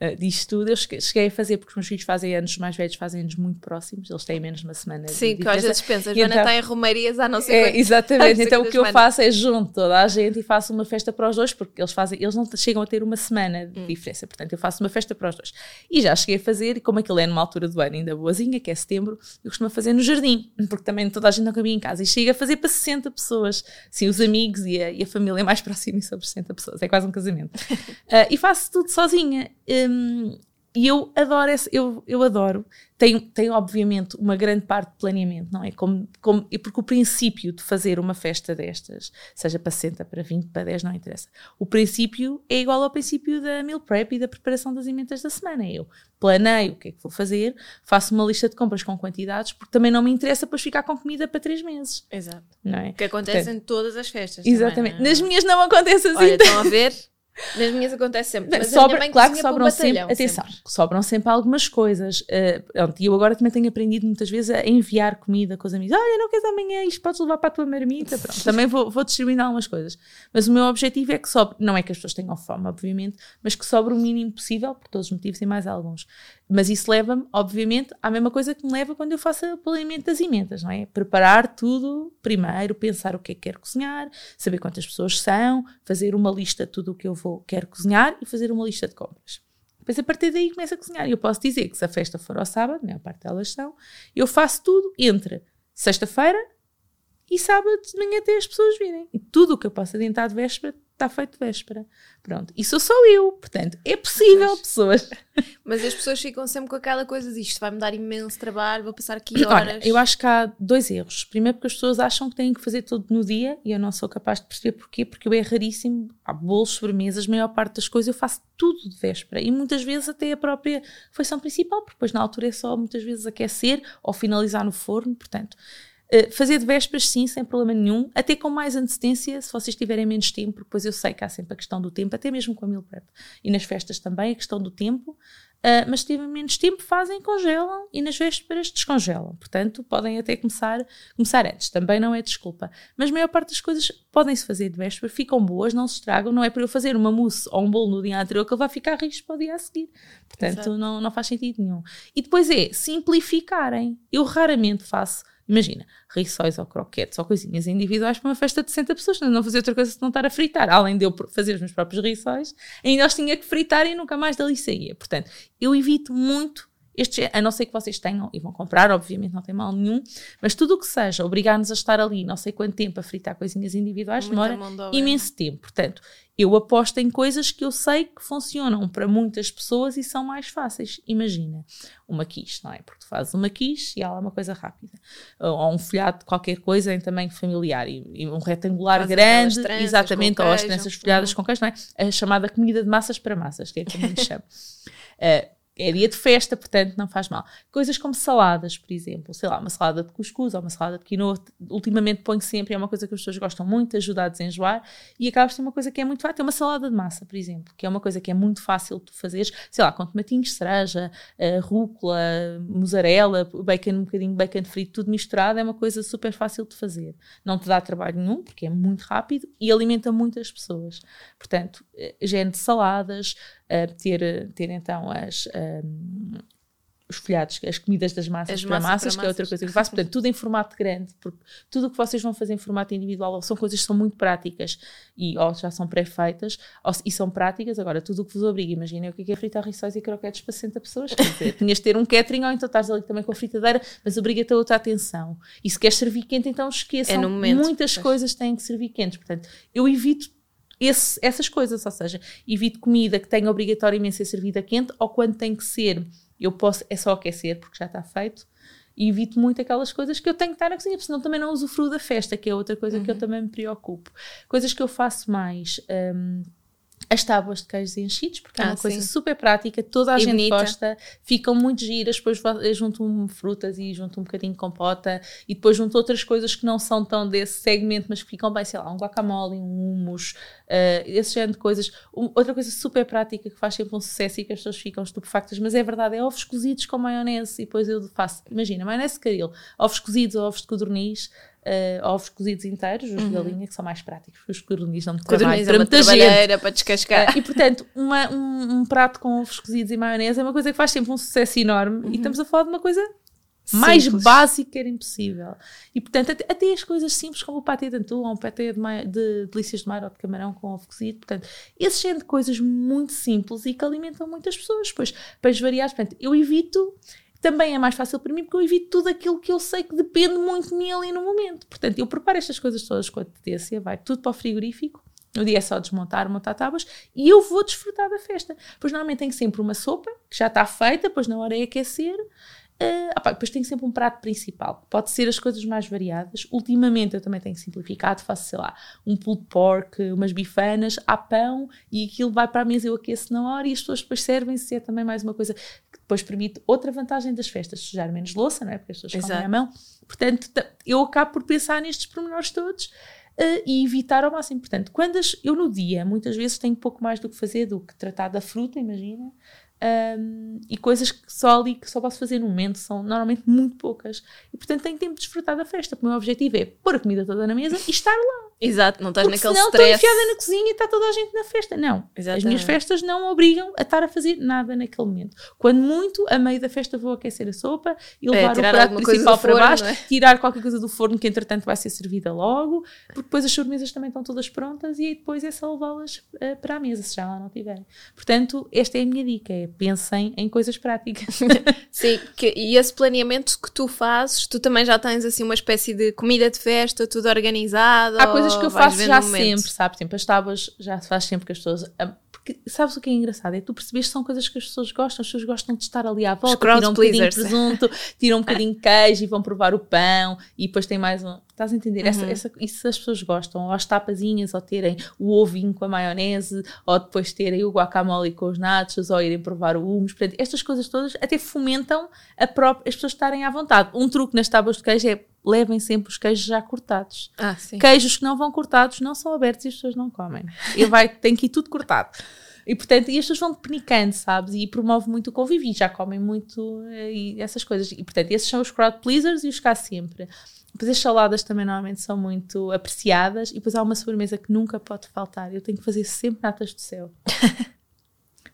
uh, disto tudo eu cheguei, a fazer, porque os meus filhos fazem anos, os mais velhos fazem anos muito próximos, eles têm menos de uma semana de Sim, que às vezes pensas, Joana então- está em Romarias há não sei É, exatamente, então o que eu semanas. faço é junto toda a gente e faço uma festa para os dois, porque eles fazem, eles não chegam a ter uma semana de Hum. diferença, portanto eu faço uma festa para os dois. E já cheguei a fazer, e como aquilo é numa altura do ano ainda boazinha, que é setembro, eu costumo fazer no jardim, porque também toda a gente não cabia em casa, e chega a fazer para 60 pessoas, sim, os amigos e a, e a família mais próxima e sobre 60 pessoas, é quase um casamento. Ah, e faço tudo sozinha. Hum, e eu adoro esse, eu, eu adoro. Tem, tem, obviamente, uma grande parte de planeamento, não é? Como, como, porque o princípio de fazer uma festa destas, seja para 60, para 20, para 10, não interessa. O princípio é igual ao princípio da meal prep e da preparação das emendas da semana. Eu planeio o que é que vou fazer, faço uma lista de compras com quantidades, porque também não me interessa depois ficar com comida para 3 meses, Exato. não é? Que acontece Portanto, em todas as festas. Exatamente. Também, é? Nas minhas não acontece assim. Olha, estão a ver? Nas minhas acontece sempre. Mas a minha Sobra, mãe claro que sobram sempre, atenção, sempre. sobram sempre algumas coisas. Pronto, e eu agora também tenho aprendido muitas vezes a enviar comida com os amigos. Olha, não queres amanhã isto? Podes levar para a tua marmita? Pronto, também vou, vou distribuindo algumas coisas. Mas o meu objetivo é que sobre, não é que as pessoas tenham fome, obviamente, mas que sobre o mínimo possível, por todos os motivos e mais alguns. Mas isso leva-me, obviamente, à mesma coisa que me leva quando eu faço o planeamento das emendas, não é? Preparar tudo primeiro, pensar o que é que quero cozinhar, saber quantas pessoas são, fazer uma lista de tudo o que eu vou, quero cozinhar e fazer uma lista de compras. Depois, a partir daí, começo a cozinhar. E eu posso dizer que se a festa for ao sábado, a maior parte delas são, eu faço tudo entre sexta-feira e sábado de manhã até as pessoas virem. E tudo o que eu posso adiantar de véspera está feito véspera. Pronto. E sou só eu. Portanto, é possível, pessoas. Mas as pessoas ficam sempre com aquela coisa de isto vai-me dar imenso trabalho, vou passar aqui horas. Olha, eu acho que há dois erros. Primeiro, porque as pessoas acham que têm que fazer tudo no dia e eu não sou capaz de perceber porquê, porque eu é raríssimo. Há bolos, sobremesas, a maior parte das coisas eu faço tudo de véspera e muitas vezes até a própria refeição principal, porque depois na altura é só muitas vezes aquecer ou finalizar no forno. Portanto, Uh, fazer de vésperas, sim, sem problema nenhum, até com mais antecedência, se vocês tiverem menos tempo, porque depois eu sei que há sempre a questão do tempo, até mesmo com a meal prep. E nas festas também, a questão do tempo. Uh, mas se tiverem menos tempo, fazem, congelam e nas vésperas descongelam. Portanto, podem até começar, começar antes. Também não é desculpa. Mas a maior parte das coisas podem-se fazer de véspera, ficam boas, não se estragam. Não é para eu fazer uma mousse ou um bolo no dia anterior que ele vai ficar risco para o dia a seguir. Portanto, não, não faz sentido nenhum. E depois é simplificarem. Eu raramente faço Imagina, rissóis ou croquetes ou coisinhas individuais para uma festa de 60 pessoas, não fazer outra coisa se não estar a fritar. Além de eu fazer os meus próprios rissóis, ainda os tinha que fritar e nunca mais dali saía. Portanto, eu evito muito estes, a não ser que vocês tenham e vão comprar, obviamente não tem mal nenhum, mas tudo o que seja obrigar-nos a estar ali não sei quanto tempo a fritar coisinhas individuais Muita demora imenso tempo. Portanto, eu aposto em coisas que eu sei que funcionam para muitas pessoas e são mais fáceis. Imagina, uma quiche, não é? Porque tu fazes uma quiche e ela é uma coisa rápida. Ou um folhado de qualquer coisa em tamanho familiar. E, e um retangular Faz grande, exatamente, ou as tranças folhadas uhum. com queijo, não é? A chamada comida de massas para massas, que é como lhe chamo. Uh, é dia de festa, portanto não faz mal. Coisas como saladas, por exemplo, sei lá, uma salada de cuscuz ou uma salada de quinoa, ultimamente ponho sempre, é uma coisa que as pessoas gostam muito, ajuda a desenjoar e acaba por ser uma coisa que é muito fácil. Uma salada de massa, por exemplo, que é uma coisa que é muito fácil de fazer, sei lá, com tomatinhos, cereja, uh, rúcula, mussarela, bacon, um bocadinho de bacon frito, tudo misturado, é uma coisa super fácil de fazer. Não te dá trabalho nenhum, porque é muito rápido e alimenta muitas pessoas. Portanto, eh, género de saladas, uh, ter, ter então as, um, os folhados, as comidas das massas, para, massas, massas, que é outra coisa que eu faço. Portanto, tudo em formato grande, porque tudo o que vocês vão fazer em formato individual são coisas que são muito práticas e ou já são pré-feitas e são práticas. Agora, tudo o que vos obriga, imaginem o que é, é fritar rissóis e croquetes para 60 pessoas. Quer dizer, tinhas de ter um catering ou então estás ali também com a fritadeira, mas obriga-te a outra atenção. E se queres servir quente, então esqueçam. É no momento, Muitas pois. coisas têm que servir quentes. Portanto, eu evito esse, essas coisas, ou seja, evito comida que tenha obrigatoriamente ser servida quente ou quando tem que ser, eu posso, é só aquecer porque já está feito e evito muito aquelas coisas que eu tenho que estar na cozinha, porque senão também não usufruo da festa, que é outra coisa uhum. que eu uhum. também me preocupo. Coisas que eu faço mais, um, as tábuas de queijos enchidos, porque é ah, é uma sim. coisa super prática, toda a e gente bonita. gosta, ficam muito giras, depois junto frutas e junto um bocadinho de compota e depois junto outras coisas que não são tão desse segmento, mas que ficam bem, sei lá, um guacamole, um hummus, uh, esse género de coisas. Um, outra coisa super prática que faz sempre um sucesso e que as pessoas ficam estupefactas, mas é verdade, é ovos cozidos com maionese e depois eu faço, imagina, maionese caril, ovos cozidos ou ovos de codorniz, uh, ovos cozidos inteiros, os uhum. de galinha, que são mais práticos, os codorniz não me trabalham para muita gente. para descascar. Uh, e portanto, uma, um, um, prato com ovos cozidos e maionese é uma coisa que faz sempre um sucesso enorme uhum. e estamos a falar de uma coisa mais simples. básica era impossível. E portanto, até, até, as coisas simples como o patê de antu ou um patê de, de delícias de mar ou de camarão com ovo cozido, portanto, esse género de coisas muito simples e que alimentam muitas pessoas. Pois, peixes variados, portanto, eu evito também é mais fácil para mim porque eu evito tudo aquilo que eu sei que depende muito de mim ali no momento. Portanto, eu preparo estas coisas todas com antecedência, vai tudo para o frigorífico. No dia é só desmontar, montar tábuas e eu vou desfrutar da festa. Pois normalmente tenho sempre uma sopa que já está feita, depois na hora é aquecer Uh, opa, depois tenho sempre um prato principal, pode ser as coisas mais variadas. Ultimamente eu também tenho simplificado, faço, sei lá, um pulled pork, umas bifanas, há pão e aquilo vai para a mesa, eu aqueço na hora e as pessoas depois servem-se. É também mais uma coisa que depois permite outra vantagem das festas, sujar menos louça, não é? Porque as pessoas Exato. comem à mão. Portanto, eu acabo por pensar nestes pormenores todos. Uh, e evitar ao máximo. Portanto, quando as, eu no dia, muitas vezes tenho pouco mais do que fazer do que tratar da fruta, imagina, um, e coisas que só ali que só posso fazer no momento são normalmente muito poucas. E portanto tenho tempo de desfrutar da festa porque o meu objetivo é pôr a comida toda na mesa e estar lá Exato, não estás porque naquele senão stress estou enfiada na cozinha e está toda a gente na festa não, Exatamente. as minhas festas não obrigam a estar a fazer nada naquele momento quando muito, a meio da festa vou aquecer a sopa e é, levar é, o prato principal para baixo é? tirar qualquer coisa do forno que entretanto vai ser servida logo porque depois as sobremesas também estão todas prontas e aí depois é só levá-las uh, para a mesa se já lá não tiverem portanto, esta é a minha dica, é pensem em coisas práticas. Sim, que, e esse planeamento que tu fazes, tu também já tens assim uma espécie de comida de festa, tudo organizado? Há coisas que eu faço já sempre, sabe? Sempre as tábuas já se faz sempre que as pessoas. Porque sabes o que é engraçado? É tu percebes que são coisas que as pessoas gostam, as pessoas gostam de estar ali à volta, tiram um bocadinho de presunto, tiram um bocadinho de queijo e vão provar o pão e depois tem mais um. Estás a entender? Uhum. Essa, essa, isso as pessoas gostam, ou as tapazinhas, ou terem o ovinho com a maionese, ou depois terem o guacamole com os nachos, ou irem provar o hummus. Portanto, estas coisas todas até fomentam a própria, as pessoas estarem à vontade. Um truque nas tábuas de queijo é levem sempre os queijos já cortados. Ah. Queijos que não vão cortados não são abertos e as pessoas não comem. E vai, tem que ir tudo cortado. E portanto, e as pessoas vão penicando, sabes? E promove muito o convívio e já comem muito eh, e essas coisas. E portanto, esses são os crowd pleasers e os cá sempre. Depois as saladas também normalmente são muito apreciadas e depois há uma sobremesa que nunca pode faltar. Eu tenho que fazer sempre natas do céu.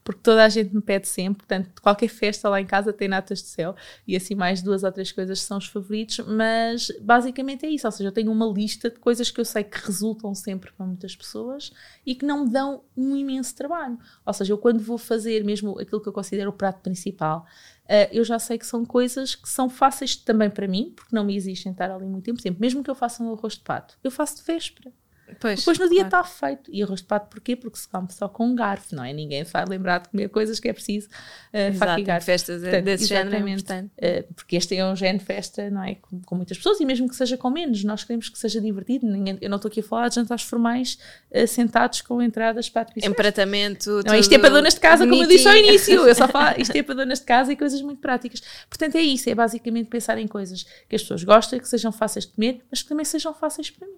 porque toda a gente me pede sempre, portanto, qualquer festa lá em casa tem natas de céu e assim mais duas ou três coisas são os favoritos, mas basicamente é isso, ou seja, eu tenho uma lista de coisas que eu sei que resultam sempre para muitas pessoas e que não me dão um imenso trabalho. Ou seja, eu quando vou fazer mesmo aquilo que eu considero o prato principal, Uh, eu já sei que são coisas que são fáceis também para mim, porque não me exigem estar ali muito tempo. Por exemplo, mesmo que eu faça um arroz de pato, eu faço de véspera. Pois, Depois no dia está claro. feito. E arroz de pato porquê? Porque se come só com um garfo, não é? Ninguém se vai lembrar de comer coisas que é preciso uh, faca e garfo. festas Portanto, desse género é uh, porque este é um género de festa, não é? Com, com, muitas pessoas e mesmo que seja com menos, nós queremos que seja divertido. Ninguém, eu não estou aqui a falar de jantares formais uh, sentados com entradas para a Empratamento. Não, isto é para donas de casa, como eu disse ao início. Eu só falo, isto é para donas de casa e coisas muito práticas. Portanto, é isso, é basicamente pensar em coisas que as pessoas gostem, que sejam fáceis de comer, mas que também sejam fáceis para mim.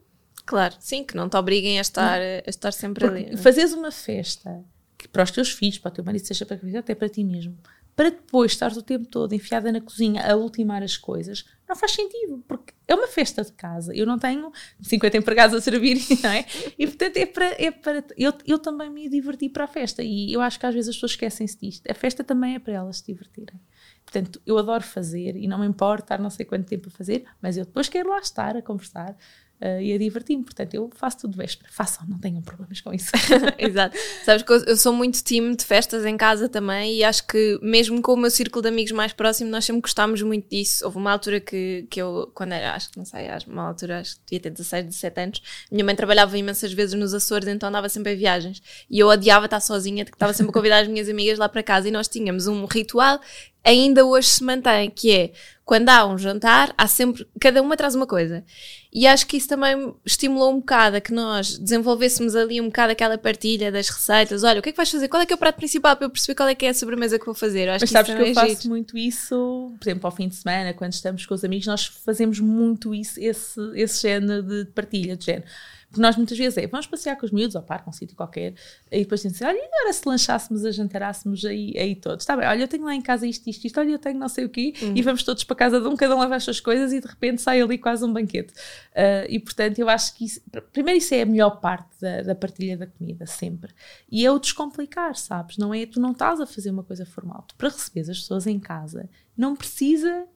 Claro, sim, que não te obriguem a estar, a estar sempre Porque ali. É? Fazes uma festa que para os teus filhos, para o teu marido, seja para a até para ti mesmo, para depois estares o tempo todo enfiada na cozinha a ultimar as coisas, não faz sentido, porque é uma festa de casa. Eu não tenho 50 empregados a servir, não é? E portanto é para. É para eu, eu também me diverti para a festa e eu acho que às vezes as pessoas esquecem-se disto. A festa também é para elas se divertirem. Portanto, eu adoro fazer e não me importa estar não sei quanto tempo a fazer, mas eu depois quero lá estar a conversar, uh, e a divertir-me. Portanto, eu faço tudo véspera. Façam, não tenham problemas com isso. Exato. Sabes que eu, sou muito time de festas em casa também e acho que mesmo com o meu círculo de amigos mais próximo, nós sempre gostámos muito disso. Houve uma altura que, que eu, quando era, acho que não sei, uma altura, acho que devia ter 16, 17 anos, minha mãe trabalhava imensas vezes nos Açores, então andava sempre a viagens. E eu odiava estar sozinha, porque estava sempre a convidar as minhas amigas lá para casa e nós tínhamos um ritual ainda hoje se mantém, que é quando há um jantar, há sempre, cada uma traz uma coisa. E acho que isso também estimulou um bocado a que nós desenvolvêssemos ali um bocado aquela partilha das receitas. Olha, o que é que vais fazer? Qual é que é o prato principal para eu perceber qual é que é a sobremesa que vou fazer? acho Mas que sabes que eu é faço giro. muito isso, por exemplo, ao fim de semana, quando estamos com os amigos, nós fazemos muito isso, esse, esse género de partilha, de género porque nós muitas vezes é, vamos passear com os miúdos, ou parque, um sítio qualquer, e depois tem assim, olha, e agora se lanchássemos, a jantarássemos aí, aí todos? Está bem, olha, eu tenho lá em casa isto, isto, isto, olha, eu tenho não sei o quê, uhum. e vamos todos para casa de um, cada um leva as suas coisas e de repente sai ali quase um banquete. Uh, e portanto, eu acho que isso, primeiro isso é a melhor parte da, da partilha da comida, sempre. E é o descomplicar, sabes? Não é, tu não estás a fazer uma coisa formal. Tu, para receber as pessoas em casa, não precisa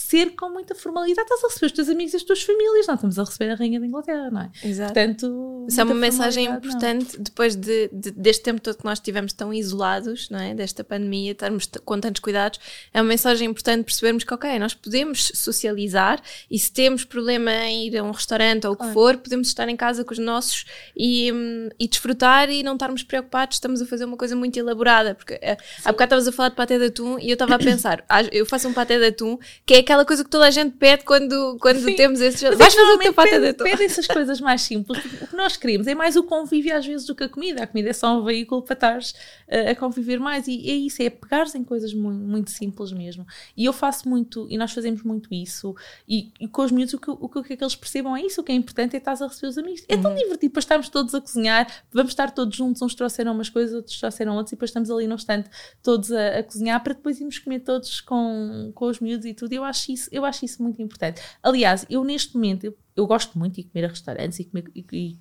ser com muita formalidade. Estás a receber os teus amigos e as tuas famílias, não estamos a receber a Rainha da Inglaterra, não é? Exato. Portanto, isso é uma mensagem importante não. depois de, de, deste tempo todo que nós estivemos tão isolados, não é? Desta pandemia, estarmos com tantos cuidados. É uma mensagem importante percebermos que, ok, nós podemos socializar e se temos problema em ir a um restaurante ou o que for, podemos estar em casa com os nossos e, e desfrutar e não estarmos preocupados, estamos a fazer uma coisa muito elaborada. Porque eh, há bocado estavas a falar de paté de atum e eu estava a pensar, eu faço um paté de atum que é aquela coisa que toda a gente pede quando, quando temos esses. Mas Vais fazer o teu pata de Pedem essas coisas mais simples. O que nós queremos é mais o convívio às vezes do que a comida. A comida é só um veículo para estares uh, a conviver mais. E é isso, é pegares em coisas muito, muito, simples mesmo. E eu faço muito, e nós fazemos muito isso. E, e com os miúdos, o que, o, que, que eles percebam é isso. O que é importante é estar a receber os amigos. É tão uhum. divertido. Depois estarmos todos a cozinhar, vamos estar todos juntos. Uns trouxeram umas coisas, outros trouxeram outras, e depois estamos ali no instante todos a, a cozinhar para depois irmos comer todos com, com os miúdos e tudo. Eu acho isso, eu acho isso muito importante. Aliás, eu neste momento, eu, eu gosto muito de comer a restaurantes e comer, e, e,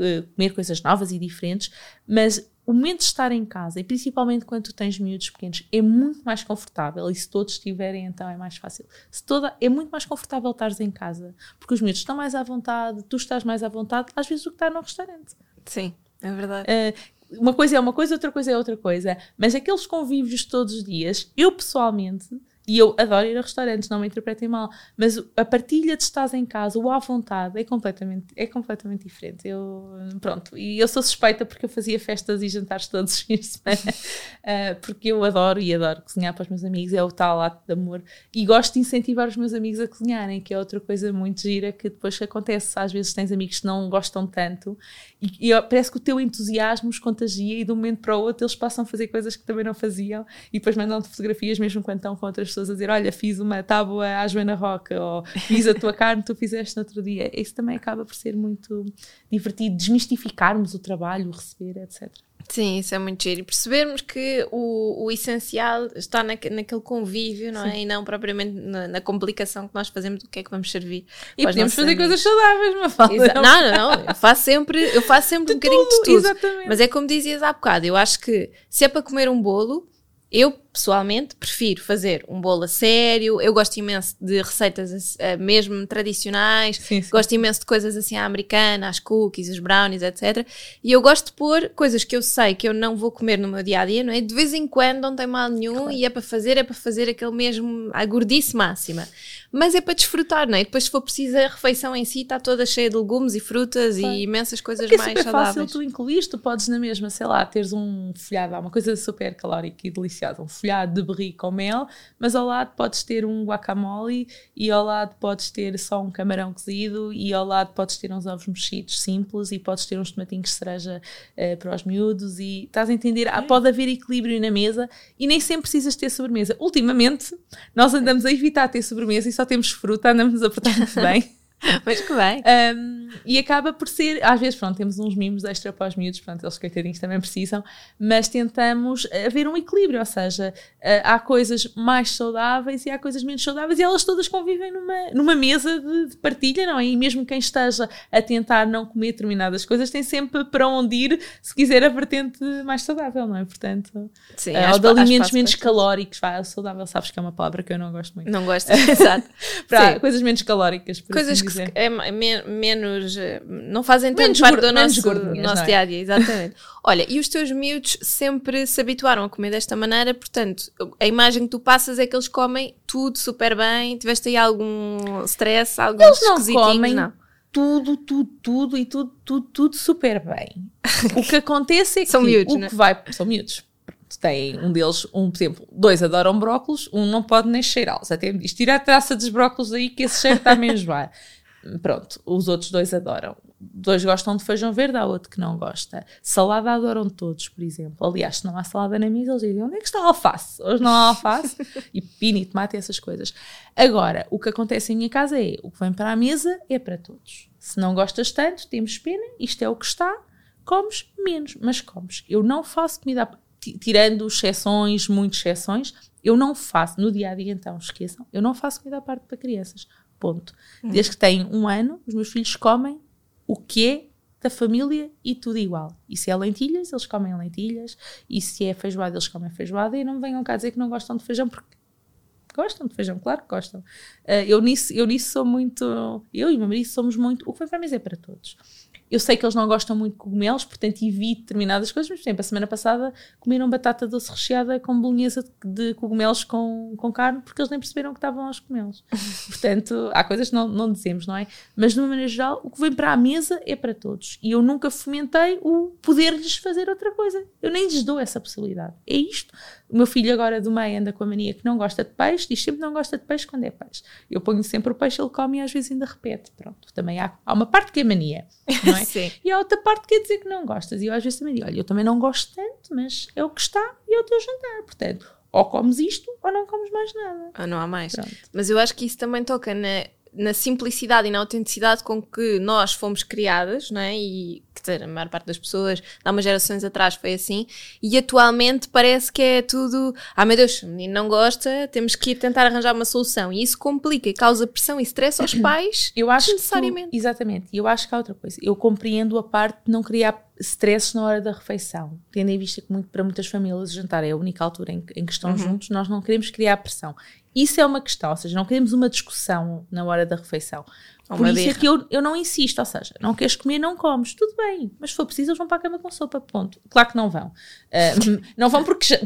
e comer coisas novas e diferentes, mas o momento de estar em casa, e principalmente quando tu tens miúdos pequenos, é muito mais confortável. E se todos estiverem, então é mais fácil. Se toda, é muito mais confortável estares em casa, porque os miúdos estão mais à vontade, tu estás mais à vontade, às vezes, do que estar no restaurante. Sim, é verdade. Uh, uma coisa é uma coisa, outra coisa é outra coisa. Mas aqueles convívios todos os dias, eu pessoalmente e eu adoro ir a restaurantes, não me interpretem mal, mas a partilha de estás em casa, o à vontade, é completamente, é completamente diferente. Eu, pronto, e eu sou suspeita porque eu fazia festas e jantares todos os dias de semana, uh, porque eu adoro e adoro cozinhar para os meus amigos, é o tal ato de amor. E gosto de incentivar os meus amigos a cozinharem, que é outra coisa muito gira que depois acontece. Às vezes tens amigos que não gostam tanto e, e parece que o teu entusiasmo os contagia e de um momento para o outro eles passam a fazer coisas que também não faziam e depois mandam-te fotografias mesmo quando estão com outras pessoas a dizer: Olha, fiz uma tábua à Joana Roca, ou fiz a tua carne, tu fizeste no outro dia. Isso também acaba por ser muito divertido, desmistificarmos o trabalho, o receber, etc. Sim, isso é muito giro. E percebermos que o, o essencial está na, naquele convívio, não é? E não propriamente na, na, complicação que nós fazemos do que é que vamos servir. E podemos fazer amigos. coisas saudáveis, mas fala. Não, não, não. Eu faço sempre, eu faço sempre de um bocadinho de tudo. Exatamente. Mas é como dizias há bocado, eu acho que se é para comer um bolo, eu pessoalmente prefiro fazer um bolo a sério. Eu gosto imenso de receitas uh, mesmo tradicionais, sim, sim. gosto imenso de coisas assim à americana, as cookies, os brownies, etc. E eu gosto de pôr coisas que eu sei que eu não vou comer no meu dia a dia, não é? De vez em quando não tem mal nenhum claro. e é para fazer, é para fazer aquele mesmo, a gordice máxima. Mas é para desfrutar, não é? E depois, se for preciso, a refeição em si está toda cheia de legumes e frutas claro. e imensas coisas Porque mais é saudáveis. fácil tu incluís, tu podes na mesma, sei lá, teres um folhado, uma coisa super calórica e deliciosa, um folhado de berri com mel, mas ao lado podes ter um guacamole e ao lado podes ter só um camarão cozido e ao lado podes ter uns ovos mexidos simples e podes ter uns tomatinhos de cereja uh, para os miúdos e estás a entender? Ah, pode haver equilíbrio na mesa e nem sempre precisas ter sobremesa. Ultimamente, nós andamos a evitar ter sobremesa e só temos fruta, andamos a apertar muito bem. Mas que bem. Um, e acaba por ser, às vezes, pronto, temos uns mimos extra para os miúdos, pronto, eles coitadinhos também precisam, mas tentamos haver um equilíbrio, ou seja, uh, há coisas mais saudáveis e há coisas menos saudáveis e elas todas convivem numa, numa mesa de, de partilha, não é? E mesmo quem esteja a tentar não comer determinadas coisas tem sempre para onde ir se quiser a vertente mais saudável, não é? Portanto, Sim, uh, ou de alimentos menos calóricos, vá, saudável, sabes que é uma palavra que eu não gosto muito. Não gosto, exato. para Sim. coisas menos calóricas, coisas assim que é, menos. Eh, não fazem tanto parte do nosso, nosso é? dia a dia, exatamente. Olha, e os teus miúdos sempre se habituaram a comer desta maneira, portanto, a imagem que tu passas é que eles comem tudo super bem. Tiveste aí algum stress, alguns eles não comem não? tudo, tudo, tudo e tudo, tudo, tudo super bem. O que acontece é que são miúdos, o né? que vai. São miúdos tem um deles, um, por exemplo, dois adoram brócolos, um não pode nem cheirá-los. Até me diz: tira a traça dos brócolos aí que esse cheiro está a me enjoar. Pronto, os outros dois adoram. Dois gostam de feijão verde, há outro que não gosta. Salada adoram todos, por exemplo. Aliás, se não há salada na mesa, eles dizem: onde é que está a alface? Hoje não há alface. e pepino e tomate e essas coisas. Agora, o que acontece em minha casa é: o que vem para a mesa é para todos. Se não gostas tanto, temos pena, isto é o que está, comes menos, mas comes. Eu não faço comida, tirando exceções, muitas exceções, eu não faço, no dia a dia então, esqueçam, eu não faço comida à parte para crianças. Ponto. Hum. Desde que têm um ano, os meus filhos comem o que é da família e tudo igual. E se é lentilhas, eles comem lentilhas. E se é feijoada, eles comem feijoada. E não me venham cá dizer que não gostam de feijão, porque gostam de feijão, claro que gostam. Uh, eu, nisso, eu nisso sou muito. Eu e o meu marido somos muito. O que foi para é para todos. Eu sei que eles não gostam muito de cogumelos, portanto evito determinadas coisas, mas, por exemplo, a semana passada comeram batata doce recheada com bolonhesa de cogumelos com, com carne, porque eles nem perceberam que estavam aos cogumelos. portanto, há coisas que não, não dizemos, não é? Mas, de uma maneira geral, o que vem para a mesa é para todos. E eu nunca fomentei o poder-lhes fazer outra coisa. Eu nem lhes dou essa possibilidade. É isto. O meu filho agora do meio anda com a mania que não gosta de peixe, diz sempre não gosta de peixe quando é peixe. Eu ponho sempre o peixe, ele come e às vezes ainda repete. Pronto, também há, há uma parte que é mania, não é? Sim. E há outra parte que quer dizer que não gostas. E eu às vezes também digo, olha, eu também não gosto tanto, mas é o que está e é o teu jantar. Portanto, ou comes isto ou não comes mais nada. Ou não há mais. Pronto. Mas eu acho que isso também toca na na simplicidade e na autenticidade com que nós fomos criadas, não é? E dizer, a maior parte das pessoas, há umas gerações atrás foi assim, e atualmente parece que é tudo, ah meu Deus, o menino não gosta, temos que ir tentar arranjar uma solução, e isso complica e causa pressão e stress aos pais, eu acho necessariamente. Tu, exatamente, e eu acho que há outra coisa, eu compreendo a parte de não criar stress na hora da refeição, tendo em vista que muito, para muitas famílias o jantar é a única altura em, em que estão uhum. juntos, nós não queremos criar pressão. Isso é uma questão, ou seja, não queremos uma discussão na hora da refeição. Por isso é que eu, eu não insisto, ou seja, não queres comer, não comes, tudo bem, mas se for preciso eles vão para a cama com sopa, ponto. Claro que não vão. Uh, não vão porque,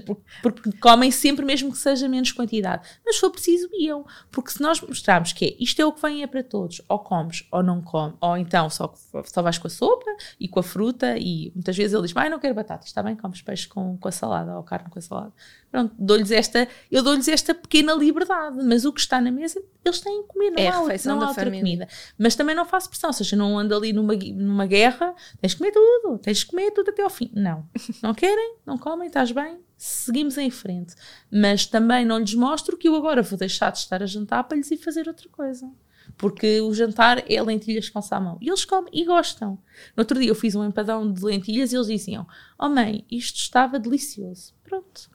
porque comem sempre, mesmo que seja menos quantidade, mas se for preciso, iam. Porque se nós mostrarmos que é, isto é o que vem é para todos, ou comes ou não comes, ou então só, só vais com a sopa e com a fruta, e muitas vezes ele diz, ai, não quero batata, está bem, comes peixe com, com a salada ou carne com a salada. Pronto, dou-lhes esta, eu dou-lhes esta pequena liberdade, mas o que está na mesa, eles têm que comer, não é há, outra, não há outra comida. Mas também não faço pressão, ou seja, não ando ali numa, numa guerra, tens de comer tudo, tens de comer tudo até ao fim. Não, não querem, não comem, estás bem, seguimos em frente. Mas também não lhes mostro que eu agora vou deixar de estar a jantar para lhes ir fazer outra coisa. porque o jantar é lentilhas com salmão. E eles comem e gostam. No outro dia eu fiz um empadão de lentilhas e eles diziam: Oh mãe, isto estava delicioso. Pronto.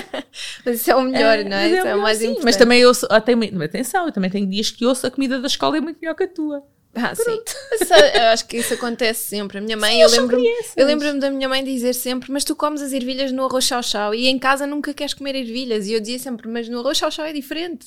mas isso é o melhor, é, não é? Mas, é, é o mais sim, importante. mas também eu sou, tenho, atenção, eu também tenho dias que ouço a comida da escola é muito melhor que a tua. Ah, sim. eu acho que isso acontece sempre. A minha mãe, sim, eu lembro-me lembro da minha mãe dizer sempre: Mas tu comes as ervilhas no arroz chau-chau e em casa nunca queres comer ervilhas. E eu dizia sempre: Mas no arroz chau-chau é diferente.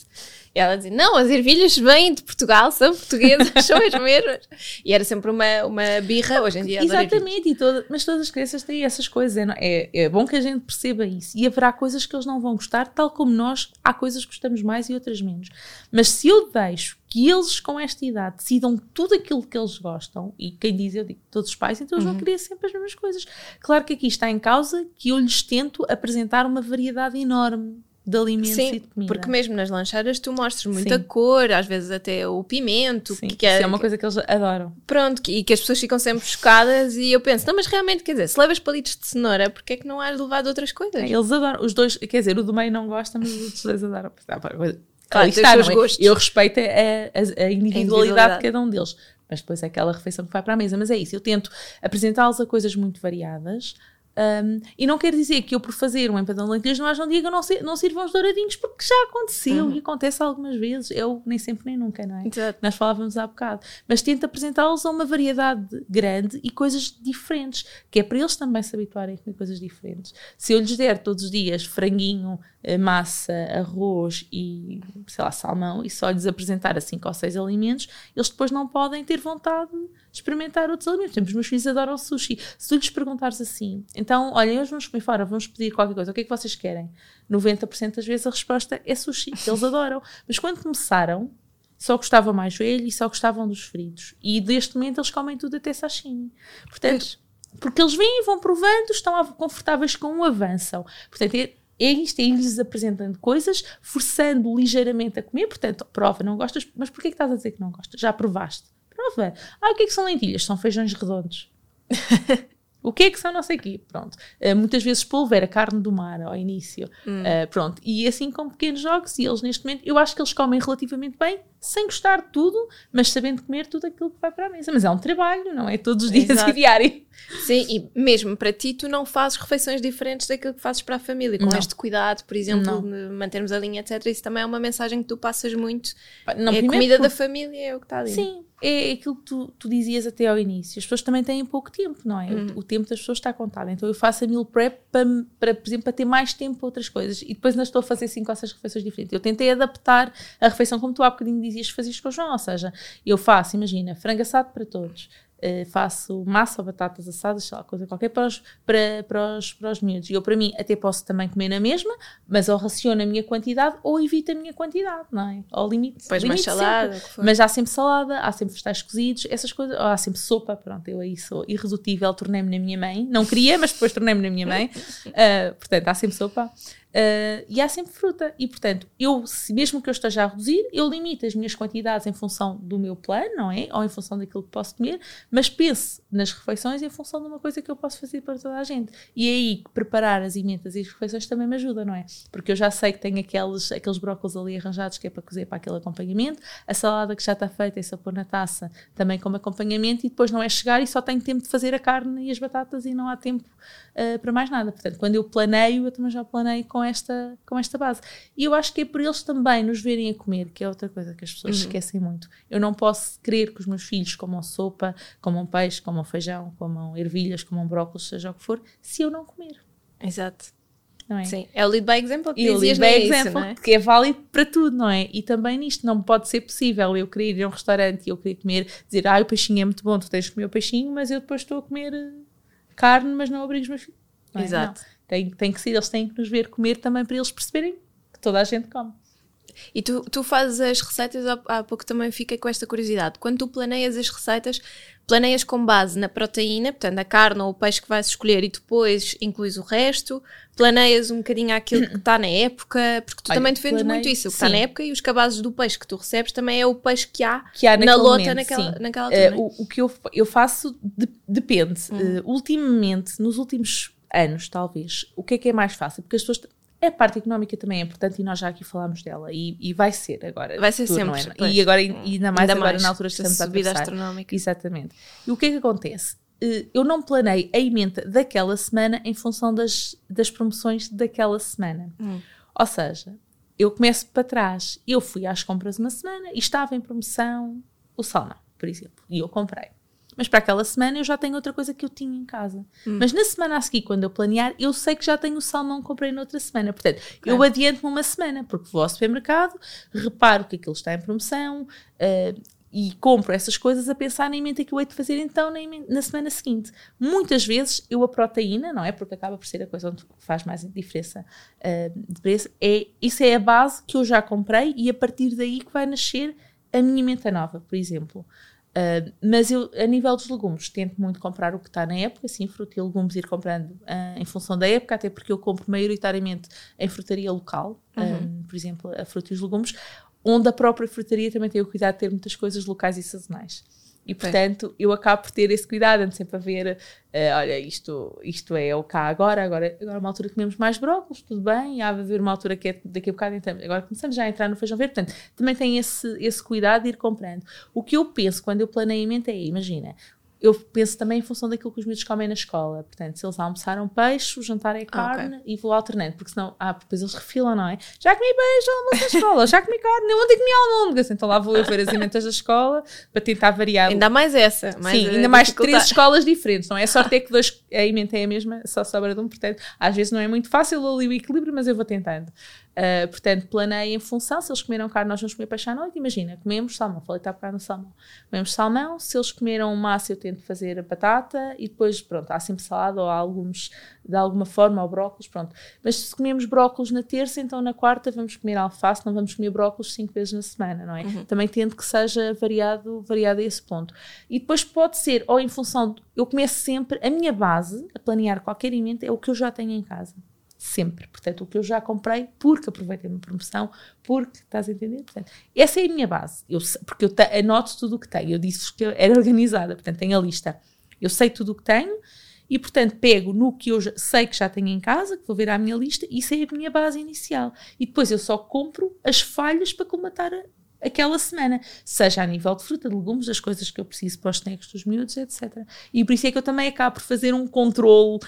E ela dizia: Não, as ervilhas vêm de Portugal, são portuguesas, são as mesmas. E era sempre uma, uma birra. Hoje em dia Exatamente, e toda, mas todas as crianças têm essas coisas. É, é, é bom que a gente perceba isso. E haverá coisas que eles não vão gostar, tal como nós, há coisas que gostamos mais e outras menos. Mas se eu deixo que eles com esta idade decidam tudo aquilo que eles gostam, e quem diz, eu digo todos os pais, então eles uhum. vão querer sempre as mesmas coisas. Claro que aqui está em causa que eu lhes tento apresentar uma variedade enorme de alimentos Sim, e de comida. porque mesmo nas lancheiras tu mostras muita Sim. cor, às vezes até o pimento. Sim, que é, é uma coisa que eles adoram. Pronto, e que as pessoas ficam sempre chocadas e eu penso, não, mas realmente, quer dizer, se levas palitos de cenoura, porque é que não has levado outras coisas? É, eles adoram, os dois, quer dizer, o do meio não gosta, mas os outros dois adoram. Claro, está, não é? Eu respeito a, a, a, individualidade, a, individualidade de cada um deles. Mas depois é aquela refeição que vai para a mesa. Mas é isso, eu tento apresentá-los a coisas muito variadas um, e não quer dizer que eu, por fazer um empadão de lentilhas, não haja um dia que eu não, não sirva os douradinhos, porque já aconteceu uhum. e acontece algumas vezes. Eu nem sempre nem nunca, não é? Exato. Nós falávamos há bocado. Mas tento apresentá-los a uma variedade grande e coisas diferentes, que é para eles também se habituarem a comer coisas diferentes. Se eu lhes der todos os dias franguinho, eh, massa, arroz e, sei lá, salmão, e só lhes apresentar a cinco ou seis alimentos, eles depois não podem ter vontade experimentar outros alimentos. Por exemplo, os meus filhos adoram sushi. Se tu lhes perguntares assim, então, olha, hoje vamos comer fora, vamos pedir qualquer coisa, o que é que vocês querem? 90% das vezes a resposta é sushi, que eles adoram. Mas quando começaram, só gostava mais velho e só gostavam dos fritos. E deste momento eles comem tudo até sashimi. Portanto, porque eles vêm, vão provando, estão confortáveis com um avançam. Portanto, é, é isto, é ir-lhes apresentando coisas, forçando ligeiramente a comer. Portanto, prova, não gostas, mas porquê que estás a dizer que não gostas? Já provaste Ah, o que é que são lentilhas? São feijões redondos. o que é que são não sei o quê? Pronto. Uh, muitas vezes polvera, carne do mar ao início. Hum. Uh, pronto. E assim com pequenos jogos, e eles neste momento, eu acho que eles comem relativamente bem, sem gostar de tudo, mas sabendo comer tudo aquilo que vai para a mesa. Mas é um trabalho, não é todos os dias Exato. e diário. Sim, e mesmo para ti, tu não fazes refeições diferentes daquilo que fazes para a família, com não. este cuidado, por exemplo, de mantermos a linha, etc. Isso também é uma mensagem que tu passas muito. Não, é a comida da família, é o que está ali. Sim, é aquilo que tu, tu, dizias até ao início. As pessoas também têm pouco tempo, não é? Uhum. O, o, tempo das pessoas está contado. Então eu faço a meal prep para, para, por exemplo, para ter mais tempo para outras coisas. E depois ainda estou a fazer cinco ou seis refeições diferentes. Eu tentei adaptar a refeição como tu há bocadinho dizias que fazias com o João. Ou seja, eu faço, imagina, frango assado para todos. Uh, faço massa ou batatas assadas, sei lá, coisa qualquer para os, para, para, os, para os miúdos. E eu, para mim, até posso também comer na mesma, mas ou raciono a minha quantidade ou evito a minha quantidade, não é? Ao limite. Depois limite mais salada. Mas há sempre salada, há sempre vegetais cozidos, essas coisas, ou há sempre sopa. Pronto, eu aí sou irredutível, tornei-me na minha mãe. Não queria, mas depois tornei-me na minha mãe. Uh, portanto, há sempre sopa. Uh, e há sempre fruta. E, portanto, eu, se, mesmo que eu esteja a reduzir, eu limito as minhas quantidades em função do meu plano, não é? Ou em função daquilo que posso comer, mas penso nas refeições em função de uma coisa que eu posso fazer para toda a gente. E é aí que preparar as emendas e as refeições também me ajuda, não é? Porque eu já sei que tenho aqueles, aqueles brócolis ali arranjados que é para cozer para aquele acompanhamento, a salada que já está feita é só pôr na taça também como acompanhamento, e depois não é chegar e só tenho tempo de fazer a carne e as batatas e não há tempo uh, para mais nada. Portanto, quando eu planeio, eu também já planeio com esta, com esta base. E eu acho que é por eles também nos verem a comer, que é outra coisa que as pessoas uhum. esquecem muito. Eu não posso querer que os meus filhos comam sopa, comam peixe, comam feijão, comam ervilhas, comam brócolis, seja o que for, se eu não comer. Exato. É? Sim, é o lead by example que e o lead by é example, é? que é válido para tudo, não é? E também nisto não pode ser possível eu querer ir a um restaurante e eu querer comer, dizer, ah, o peixinho é muito bom, tu tens de comer o peixinho, mas eu depois estou a comer eh, carne, mas não abrigo os meus filhos. É? Exato. Não. Tem, tem que ser, eles têm que nos ver comer também para eles perceberem que toda a gente come. E tu, tu fazes as receitas, há, pouco também fiquei com esta curiosidade. Quando tu planeias as receitas, planeias com base na proteína, portanto, a carne ou o peixe que vais escolher e depois incluís o resto, planeias um bocadinho aquilo que está na época, porque tu Olha, também defendes planeio, muito isso, o que está na época e os cabazes do peixe que tu recebes também é o peixe que há, que há na lota momento, naquela, naquela altura. Uh, o, o, que eu, eu faço de, depende. Hum. Uh, ultimamente, nos últimos anos, talvez, o que é que é mais fácil? Porque as pessoas A parte económica também é importante e nós já aqui falámos dela e, e vai ser agora. Vai ser sempre. É? E agora, e ainda mais ainda agora mais, na altura que estamos a subida atravessar. astronómica. Exatamente. E o que é que acontece? Eh, Eu não planei a emenda daquela semana em função das, das promoções daquela semana. Hum. Ou seja, eu começo para trás. Eu fui às compras uma semana e estava em promoção o salmão, por exemplo. E eu comprei. Mas para aquela semana eu já tenho outra coisa que eu tinha em casa. Mas na semana a seguir, quando eu planear, eu sei que já tenho o salmão que comprei noutra semana. Portanto, eu adianto-me uma semana, porque vou ao supermercado, reparo que aquilo está em promoção eh, e compro essas coisas a pensar na emenda que eu hei de fazer então na, na semana seguinte. Muitas vezes eu a proteína, não é? Porque acaba por ser a coisa onde faz mais diferença eh, de preço. É, isso é a base que eu já comprei e a partir daí que vai nascer a minha menta nova, por exemplo. Uh, mas eu, a nível dos legumes, tento muito comprar o que está na época, sim, fruta e legumes, ir comprando uh, em função da época, até porque eu compro maioritariamente em frutaria local, um, por exemplo, a fruta e os legumes, onde a própria frutaria também tem o cuidado de ter muitas coisas locais e sazonais. E, portanto, eu acabo por ter esse cuidado, ando sempre a ver, eh, olha, isto, isto é o cá agora, agora, agora é uma altura que comemos mais brócolis, tudo bem, há de haver uma altura que é daqui a bocado, então, agora começamos já a entrar no feijão verde, portanto, também tem esse, esse cuidado de ir comprando. O que eu penso quando eu planeio é, imagina, eu penso também em função daquilo que os miúdos comem na escola. Portanto, se eles almoçaram peixe, o jantar é Ah, carne e vou alternando, porque senão, ah, depois eles refilam, não é? Já comi peixe almoço na escola, já comi carne, ontem comi almôndegas, então lá vou eu ver as emendas da escola para tentar variar. Ainda mais essa. Mais Sim, a ainda mais três escolas diferentes, não é? Só ter que dois, a emenda é a mesma, só sobra de um, portanto, às vezes não é muito fácil ali o equilíbrio, mas eu vou tentando. Uh, portanto, planeio em função, se eles comeram carne, nós vamos comer peixe à noite, imagina, comemos salmão, falei está bocado no salmão. Comemos salmão, se eles comeram massa, eu tento fazer a batata e depois, pronto, há sempre salada ou há alguns, de alguma forma, ou brócolis, pronto. Mas se comemos brócolis na terça, então na quarta vamos comer alface, não vamos comer brócolis cinco vezes na semana, não é? Também tento que seja variado, variado a esse ponto. E depois pode ser, ou em função, de, eu começo sempre, a minha base, a planear qualquer alimento, é o que eu já tenho em casa. Sempre. Portanto, o que eu já comprei, porque aproveitei uma promoção, porque, estás a entender? Portanto, essa é a minha base. Eu, porque eu te- anoto tudo o que tenho. Eu disse que era organizada, portanto, tenho a lista. Eu sei tudo o que tenho e, portanto, pego no que eu já- sei que já tenho em casa, que vou ver à minha lista, e isso é a minha base inicial. E depois eu só compro as falhas para colmatar a- aquela semana, seja a nível de fruta, de legumes, das coisas que eu preciso para os snacks dos miúdos, etc. E por isso é que eu também acabo por fazer um controle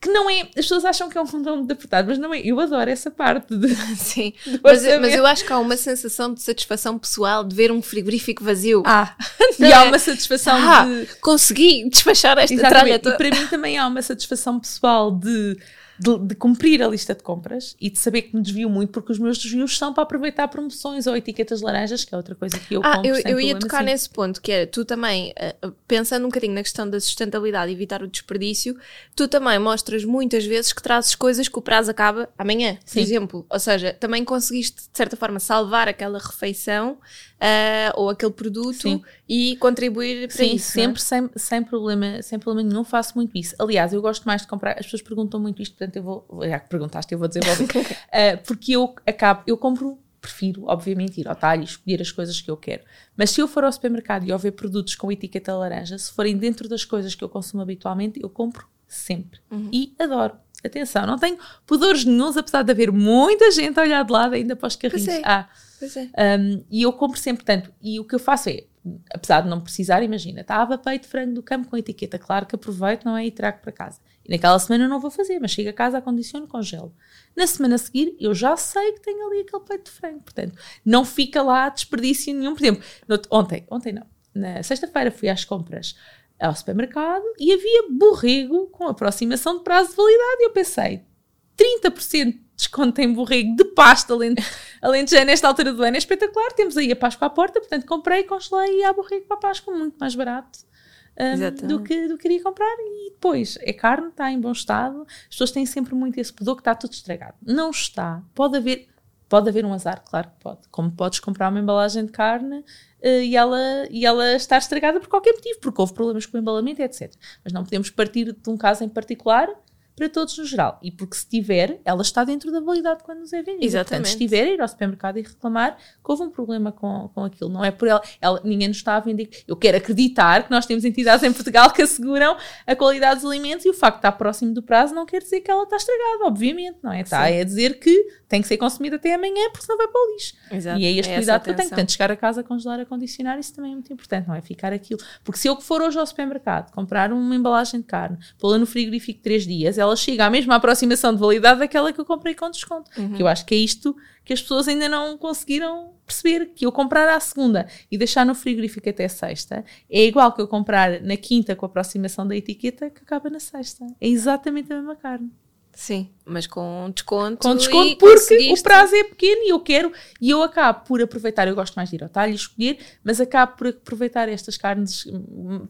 que não é. As pessoas acham que é um controle muito apertado, mas não é. Eu adoro essa parte de. Sim, mas, mas eu acho que há uma sensação de satisfação pessoal de ver um frigorífico vazio. Ah, e há é? uma satisfação Ah, de. consegui despachar esta tralha Exatamente. E toda. para mim também há uma satisfação pessoal de, de, de cumprir a lista de compras e de saber que me desvio muito, porque os meus desvios são para aproveitar promoções ou etiquetas laranjas, que é outra coisa que eu Ah, compro eu, eu ia tocar sim. nesse ponto, que era tu também, eh, pensando um bocadinho na questão da sustentabilidade e evitar o desperdício, tu também mostras muitas vezes que trazes coisas que o prazo acaba amanhã, por Sim. exemplo. Ou seja, também conseguiste, de certa forma, salvar aquela refeição ah, ou aquele produto Sim. e contribuir para Sim, isso. não é? sempre sem, sem, problema, sem problema nenhum, faço muito isso. Aliás, eu gosto mais de comprar, as pessoas perguntam muito isto, portanto eu vou, já que perguntaste, eu vou desenvolver. Ah, porque eu acabo, eu compro, prefiro, obviamente, ir ao talho e escolher as coisas que eu quero. Mas se eu for ao supermercado e houver produtos com etiqueta laranja, se forem dentro das coisas que eu consumo habitualmente, eu compro sempre. Uhum. E adoro. Atenção, não tenho pudores nenhums, apesar de haver muita gente a olhar de lado ainda para os carrinhos. é. Ah, Pois é. um, e eu compro sempre tanto. E o que eu faço é, apesar de não precisar, imagina, estava peito de frango do campo com etiqueta, claro que aproveito, não é? E trago para casa. E naquela semana eu não vou fazer, mas chego a casa, acondiciono, congelo. Na semana a seguir, eu já sei que tenho ali aquele peito de frango. Portanto, não fica lá desperdício nenhum. Por exemplo, no- ontem, ontem não, na sexta-feira fui às compras ao supermercado e havia borrego com aproximação de prazo de validade. E eu pensei, 30% de desconto em borrego de pasta, além, além de já nesta altura do ano, é espetacular. Temos aí a Páscoa à porta, portanto comprei, congelei e há borrego para a Páscoa muito mais barato um, do, que, do que queria comprar. E depois, é carne, está em bom estado. As pessoas têm sempre muito esse pudor que está tudo estragado. Não está. Pode haver, pode haver um azar, claro que pode. Como podes comprar uma embalagem de carne eh, e, ela, e ela estar estragada por qualquer motivo, porque houve problemas com o embalamento, etc. Mas não podemos partir de um caso em particular para todos no geral. E porque se tiver, ela está dentro da validade quando nos é vendida. Exatamente. Portanto, se tiver, ir ao supermercado e reclamar que houve um problema com, com aquilo. Não é por ela, ela, ninguém nos está a vender. Eu quero acreditar que nós temos entidades em Portugal que asseguram a qualidade dos alimentos e o facto de estar próximo do prazo não quer dizer que ela está estragada, obviamente, não é? Está a dizer que tem que ser consumida até amanhã porque senão vai para o lixo. Exato. E é este É cuidado que eu tenho. Portanto, chegar a casa, congelar, acondicionar, isso também é muito importante, não é? Ficar aquilo. Porque se eu for hoje ao supermercado comprar uma embalagem de carne, pô-la no frigorífico três dias, ela chega à mesma aproximação de validade daquela que eu comprei com desconto. Uhum. Que eu acho que é isto que as pessoas ainda não conseguiram perceber. Que eu comprar à segunda e deixar no frigorífico até sexta é igual que eu comprar na quinta com a aproximação da etiqueta que acaba na sexta. É exatamente a mesma carne. Sim, mas com desconto. Com desconto porque o prazo é pequeno e eu quero, e eu acabo por aproveitar, eu gosto mais de ir ao talho e escolher, mas acabo por aproveitar estas carnes,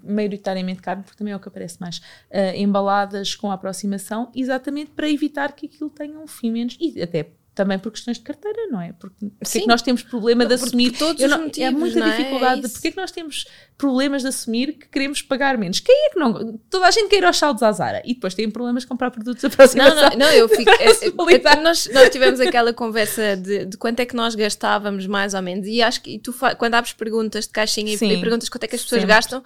maioritariamente carne, porque também é o que aparece mais, ah, embaladas com aproximação, exatamente para evitar que aquilo tenha um fim menos, e até também por questões de carteira, não é? Porque, porque é que nós temos problema de assumir. por todos não- é motivos, muita não é? dificuldade. É de porque é que nós temos problemas de assumir que queremos pagar menos? Quem é que não. Toda a gente quer ir aos saldos à Zara e depois tem problemas de comprar produtos de Não, aproximação. não, não, eu fico. é- é- é- nós, nós tivemos aquela conversa de, de quanto é que nós gastávamos, mais ou menos, e acho que e tu, quando abres perguntas de caixinha e- Sim. e perguntas quanto é que as pessoas Sempre. gastam,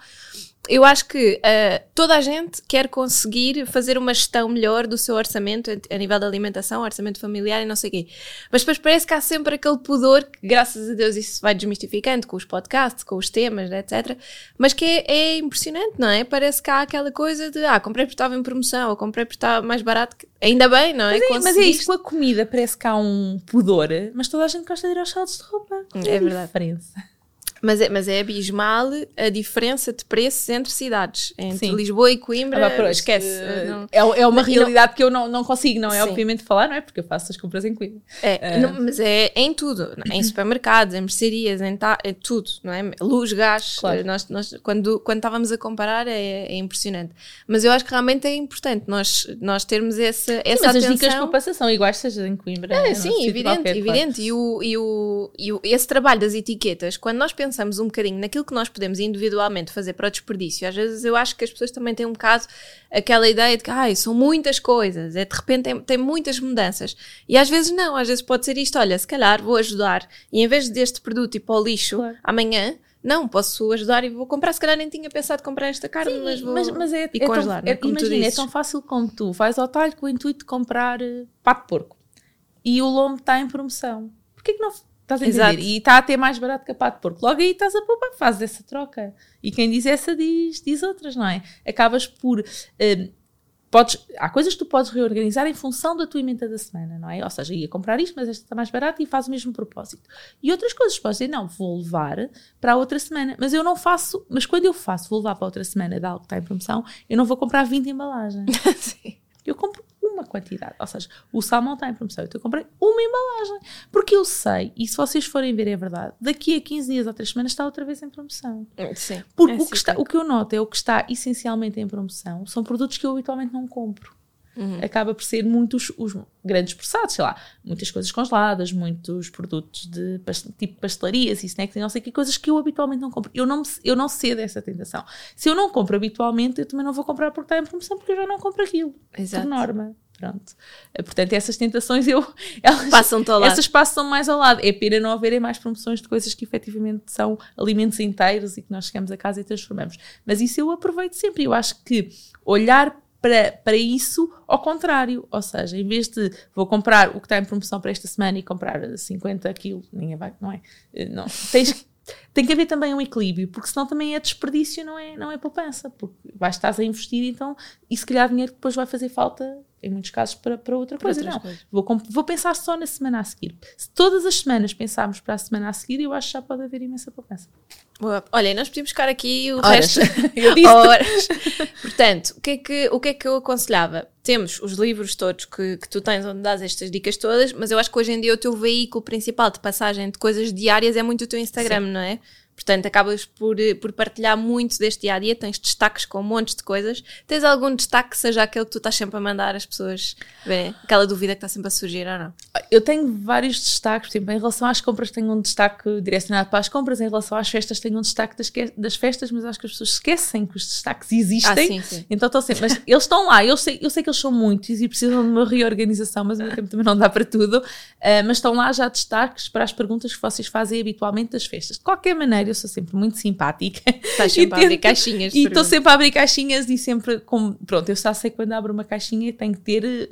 eu acho que ah, toda a gente quer conseguir fazer uma gestão melhor do seu orçamento a, nível da alimentação, orçamento familiar e não sei o quê. Mas depois parece que há sempre aquele pudor, que graças a Deus isso vai desmistificando com os podcasts, com os temas, etc. Mas que é, é impressionante, não é? Parece que há aquela coisa de ah, comprei porque estava em promoção, ou comprei porque estava mais barato. que- Ainda bem, não é? Mas é, mas é isso, com a comida parece que há um pudor, mas toda a gente gosta de ir aos saldos de roupa. É a verdade. diferença. Mas é, mas é abismal a diferença de preços entre cidades. Entre Sim. Lisboa e Coimbra, Ah, pá, esquece. eh, não- é, é uma não- realidade que eu não, não consigo, não é Sim. obviamente falar, não é? Porque eu faço as compras em Coimbra. É, não, mas é em tudo, em supermercados, em mercearias, em, ta, em tudo, não é? Luz, gás, Claro. eh, nós, nós, quando, quando estávamos a comparar é, é impressionante. Mas eu acho que realmente é importante nós, nós termos essa, Sim, essa mas atenção. as dicas de poupança são iguais, seja em Coimbra. É, sim, evidente, qualquer, claro. evidente. E, o, e, o, e o- esse trabalho das etiquetas, quando nós pensamos um bocadinho naquilo que nós podemos individualmente fazer para o desperdício, às vezes eu acho que as pessoas também têm um bocado aquela ideia de que ai, são muitas coisas, é de repente tem, tem muitas mudanças. E às vezes não, às vezes pode ser isto, olha, se calhar vou ajudar e em vez deste produto ir para o lixo Claro. amanhã, não, posso ajudar e vou comprar. Se calhar nem tinha pensado comprar esta carne, Sim, mas vou. mas, mas é, e é tão- congelar, não é? é- Como imagina, é tão fácil como tu vais ao talho com o intuito de comprar eh, pato de porco e o lombo está em promoção. Porquê que não estás a entender? Exato. E está até mais barato que a pato de porco. Logo aí estás a poupar, fazes essa troca. E quem diz essa diz, diz outras, não é? Acabas por. eh, Podes, há coisas que tu podes reorganizar em função da tua emenda da semana, não é? Ou seja, ia comprar isto, mas esta está mais barata e faz o mesmo propósito. E outras coisas, podes dizer, não, vou levar para a outra semana. Mas eu não faço, mas quando eu faço, vou levar para a outra semana de algo que está em promoção, eu não vou comprar 20 embalagens. Sim. Eu compro uma quantidade. Ou seja, o salmão está em promoção, então eu comprei uma embalagem. Porque eu sei, e se vocês forem ver é verdade, daqui a 15 dias ou 3 semanas está outra vez em promoção. Sim. Porque É o, que está, o que eu noto é o que está essencialmente em promoção são produtos que eu habitualmente não compro. Uhum. Acaba por ser muitos os grandes processados, sei lá, muitas coisas congeladas, muitos produtos de tipo pastelarias e snacks e não sei que coisas que eu habitualmente não compro. Eu não, eu não cedo a essa tentação. Se eu não compro habitualmente, eu também não vou comprar porque está em promoção, porque eu já não compro aquilo. Exato. Por norma. Pronto. Eh, Portanto, essas tentações eu. Elas, Passam-te ao lado. essas passam mais ao lado. É pena não haverem mais promoções de coisas que efetivamente são alimentos inteiros e que nós chegamos a casa e transformamos. Mas isso eu aproveito sempre. Eu acho que olhar para, para isso ao contrário. Ou seja, em vez de vou comprar o que está em promoção para esta semana e comprar 50 quilos, ninguém vai, não é? Eh, Não. Tens tem que haver também um equilíbrio, porque senão também é desperdício, não é, não é poupança, porque vais estás a investir então, e se calhar dinheiro que depois vai fazer falta, em muitos casos, para, para outra Para coisa. não, coisas. Vou, vou pensar só na semana a seguir. Se todas as semanas pensarmos para a semana a seguir, eu acho que já pode haver imensa poupança. Boa. Olha, nós podíamos ficar aqui o Horas. resto. Eu disse. Horas. Portanto, o que, é que, o que é que eu aconselhava? Temos os livros todos que, que tu tens onde dás estas dicas todas, mas eu acho que hoje em dia o teu veículo principal de passagem de coisas diárias é muito o teu Instagram, não é? Portanto, acabas por, eh, por partilhar muito deste dia a dia, tens destaques com montes de coisas. Tens algum destaque que seja aquele que tu estás sempre a mandar as pessoas verem? Aquela dúvida que está sempre a surgir ou não? Eu tenho vários destaques, por exemplo, em relação às compras tenho um destaque direcionado para as compras, em relação às festas tenho um destaque das, das festas, mas acho que as pessoas esquecem que os destaques existem. Ah, sim, sim. Então estão sempre, mas eles estão lá, eu sei, eu sei que eles são muitos e precisam de uma reorganização, mas o meu tempo também não dá para tudo. Uh, mas estão lá já destaques para as perguntas que vocês fazem habitualmente das festas. De qualquer maneira, eu sou sempre muito simpática. Estás sempre a abrir caixinhas. E estou sempre a abrir caixinhas e sempre com. Pronto, eu só sei quando abro uma caixinha tenho que ter.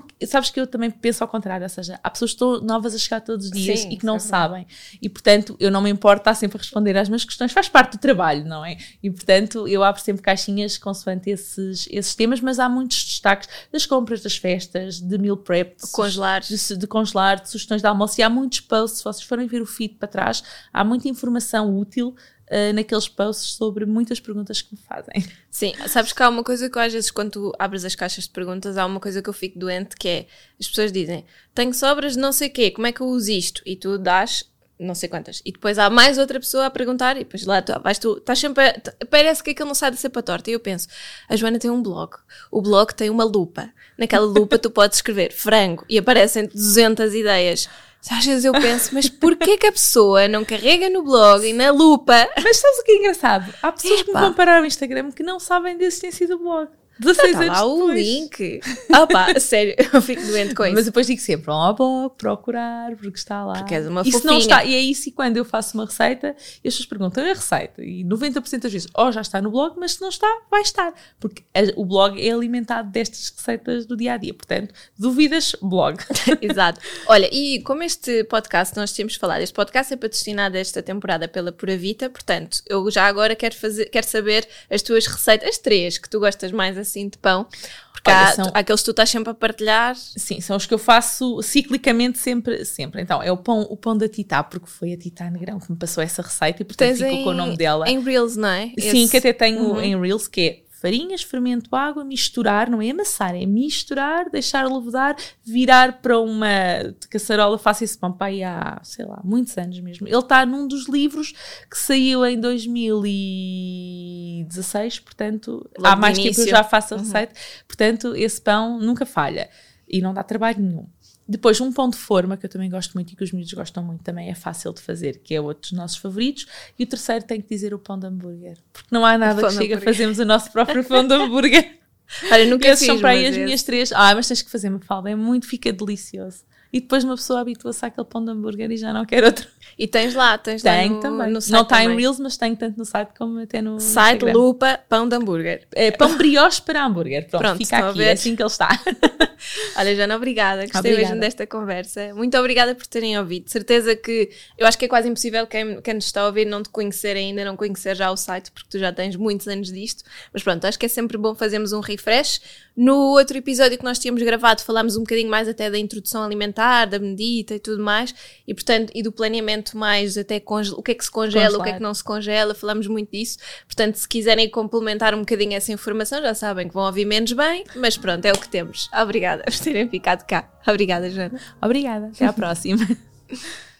Porque sabes que eu também penso ao contrário, ou seja, há pessoas que estão novas a chegar todos os dias Sim, e que não é sabem. E portanto, eu não me importo estar sempre a responder às minhas questões, faz parte do trabalho, não é? E portanto, eu abro sempre caixinhas consoante esses, esses temas, mas há muitos destaques das compras das festas, de meal prep, de congelar, de, de congelar, de sugestões de almoço. E há muitos posts, se vocês forem ver o feed para trás, há muita informação útil uh, naqueles posts sobre muitas perguntas que me fazem. Sim, sabes que há uma coisa que às vezes quando tu abres as caixas de perguntas, há uma coisa que eu fico doente que é, as pessoas dizem, tenho sobras de não sei quê, como é que eu uso isto? E tu dás não sei quantas. E depois há mais outra pessoa a perguntar, e depois lá tu, vais tu, estás sempre a, parece que aquilo não sai de ser para torta. E eu penso, a Joana tem um blog, o blog tem uma lupa. Naquela lupa tu podes escrever frango e aparecem 200 ideias. Às vezes eu penso, mas porquê que a pessoa não carrega no blog e na lupa? Mas sabes o que é engraçado? Há pessoas Epa. que me vão parar o Instagram que não sabem da existência do blog. 16 tá anos lá o link. Opa, sério, eu fico doente com isso. Mas depois digo sempre, vão ao blog, procurar, porque está lá. Porque és uma fofinha. não está, e é isso, e quando eu faço uma receita, as pessoas perguntam, é a receita? E 90% das vezes, ou oh, já está no blog, mas se não está, vai estar. Porque o blog é alimentado destas receitas do dia a dia. Portanto, dúvidas, blog. Exato. Olha, e como este podcast, nós temos falado, este podcast é patrocinado esta temporada pela Pura Vita, portanto, eu já agora quero, fazer, quero saber as tuas receitas, as três que tu gostas mais assim de pão. Porque Olha, há, são, aqueles que tu estás sempre a partilhar. Sim, são os que eu faço ciclicamente sempre. sempre. Então, é o pão, o pão da Titá, porque foi a Titá Negrão que me passou essa receita e portanto Tens ficou em, com o nome dela. Em Reels, não é? Sim, Esse... que até tenho uhum. em Reels, que é farinhas, fermento, água, misturar, não é amassar, é misturar, deixar levedar, virar para uma caçarola, faço esse pão para aí há, sei lá, muitos anos mesmo. Ele está num dos livros que saiu em 2016, portanto, Logo há mais tempo eu já faço a uhum. receita, uhum. portanto, esse pão nunca falha e não dá trabalho nenhum. Depois, um pão de forma, que eu também gosto muito e que os miúdos gostam muito, também é fácil de fazer, que é outro dos nossos favoritos. E o terceiro tem que dizer o pão de hambúrguer, porque não há nada que chegue a fazermos o nosso próprio pão de hambúrguer. Olha, nunca Esses são para aí as minhas três. Ah, mas tens que fazer, uma falda, é muito, fica delicioso. E depois uma pessoa habitua-se àquele pão de hambúrguer e já não quer outro. E tens lá, tens tem lá no, também. No não está em Reels, mas tem tanto no site como até no Site Instagram. Lupa Pão de Hambúrguer. É, pão brioche para hambúrguer. Pronto, Pronto fica aqui, é assim que ele está. Olha, Jana, obrigada. Gostei obrigada. mesmo desta conversa. Muito obrigada por terem ouvido. Certeza que eu acho que é quase impossível quem, quem nos está a ouvir não te conhecer ainda, não conhecer já o site, porque tu já tens muitos anos disto. Mas pronto, acho que é sempre bom fazermos um refresh. No outro episódio que nós tínhamos gravado, falámos um bocadinho mais até da introdução alimentar, da medita e tudo mais, e portanto, e do planeamento mais até o que é que se congela, Congelar. o que é que não se congela, falamos muito disso. Portanto, se quiserem complementar um bocadinho essa informação, já sabem que vão ouvir menos bem, mas pronto, é o que temos. Obrigada por terem ficado cá. Obrigada, Joana. Obrigada. Até à próxima.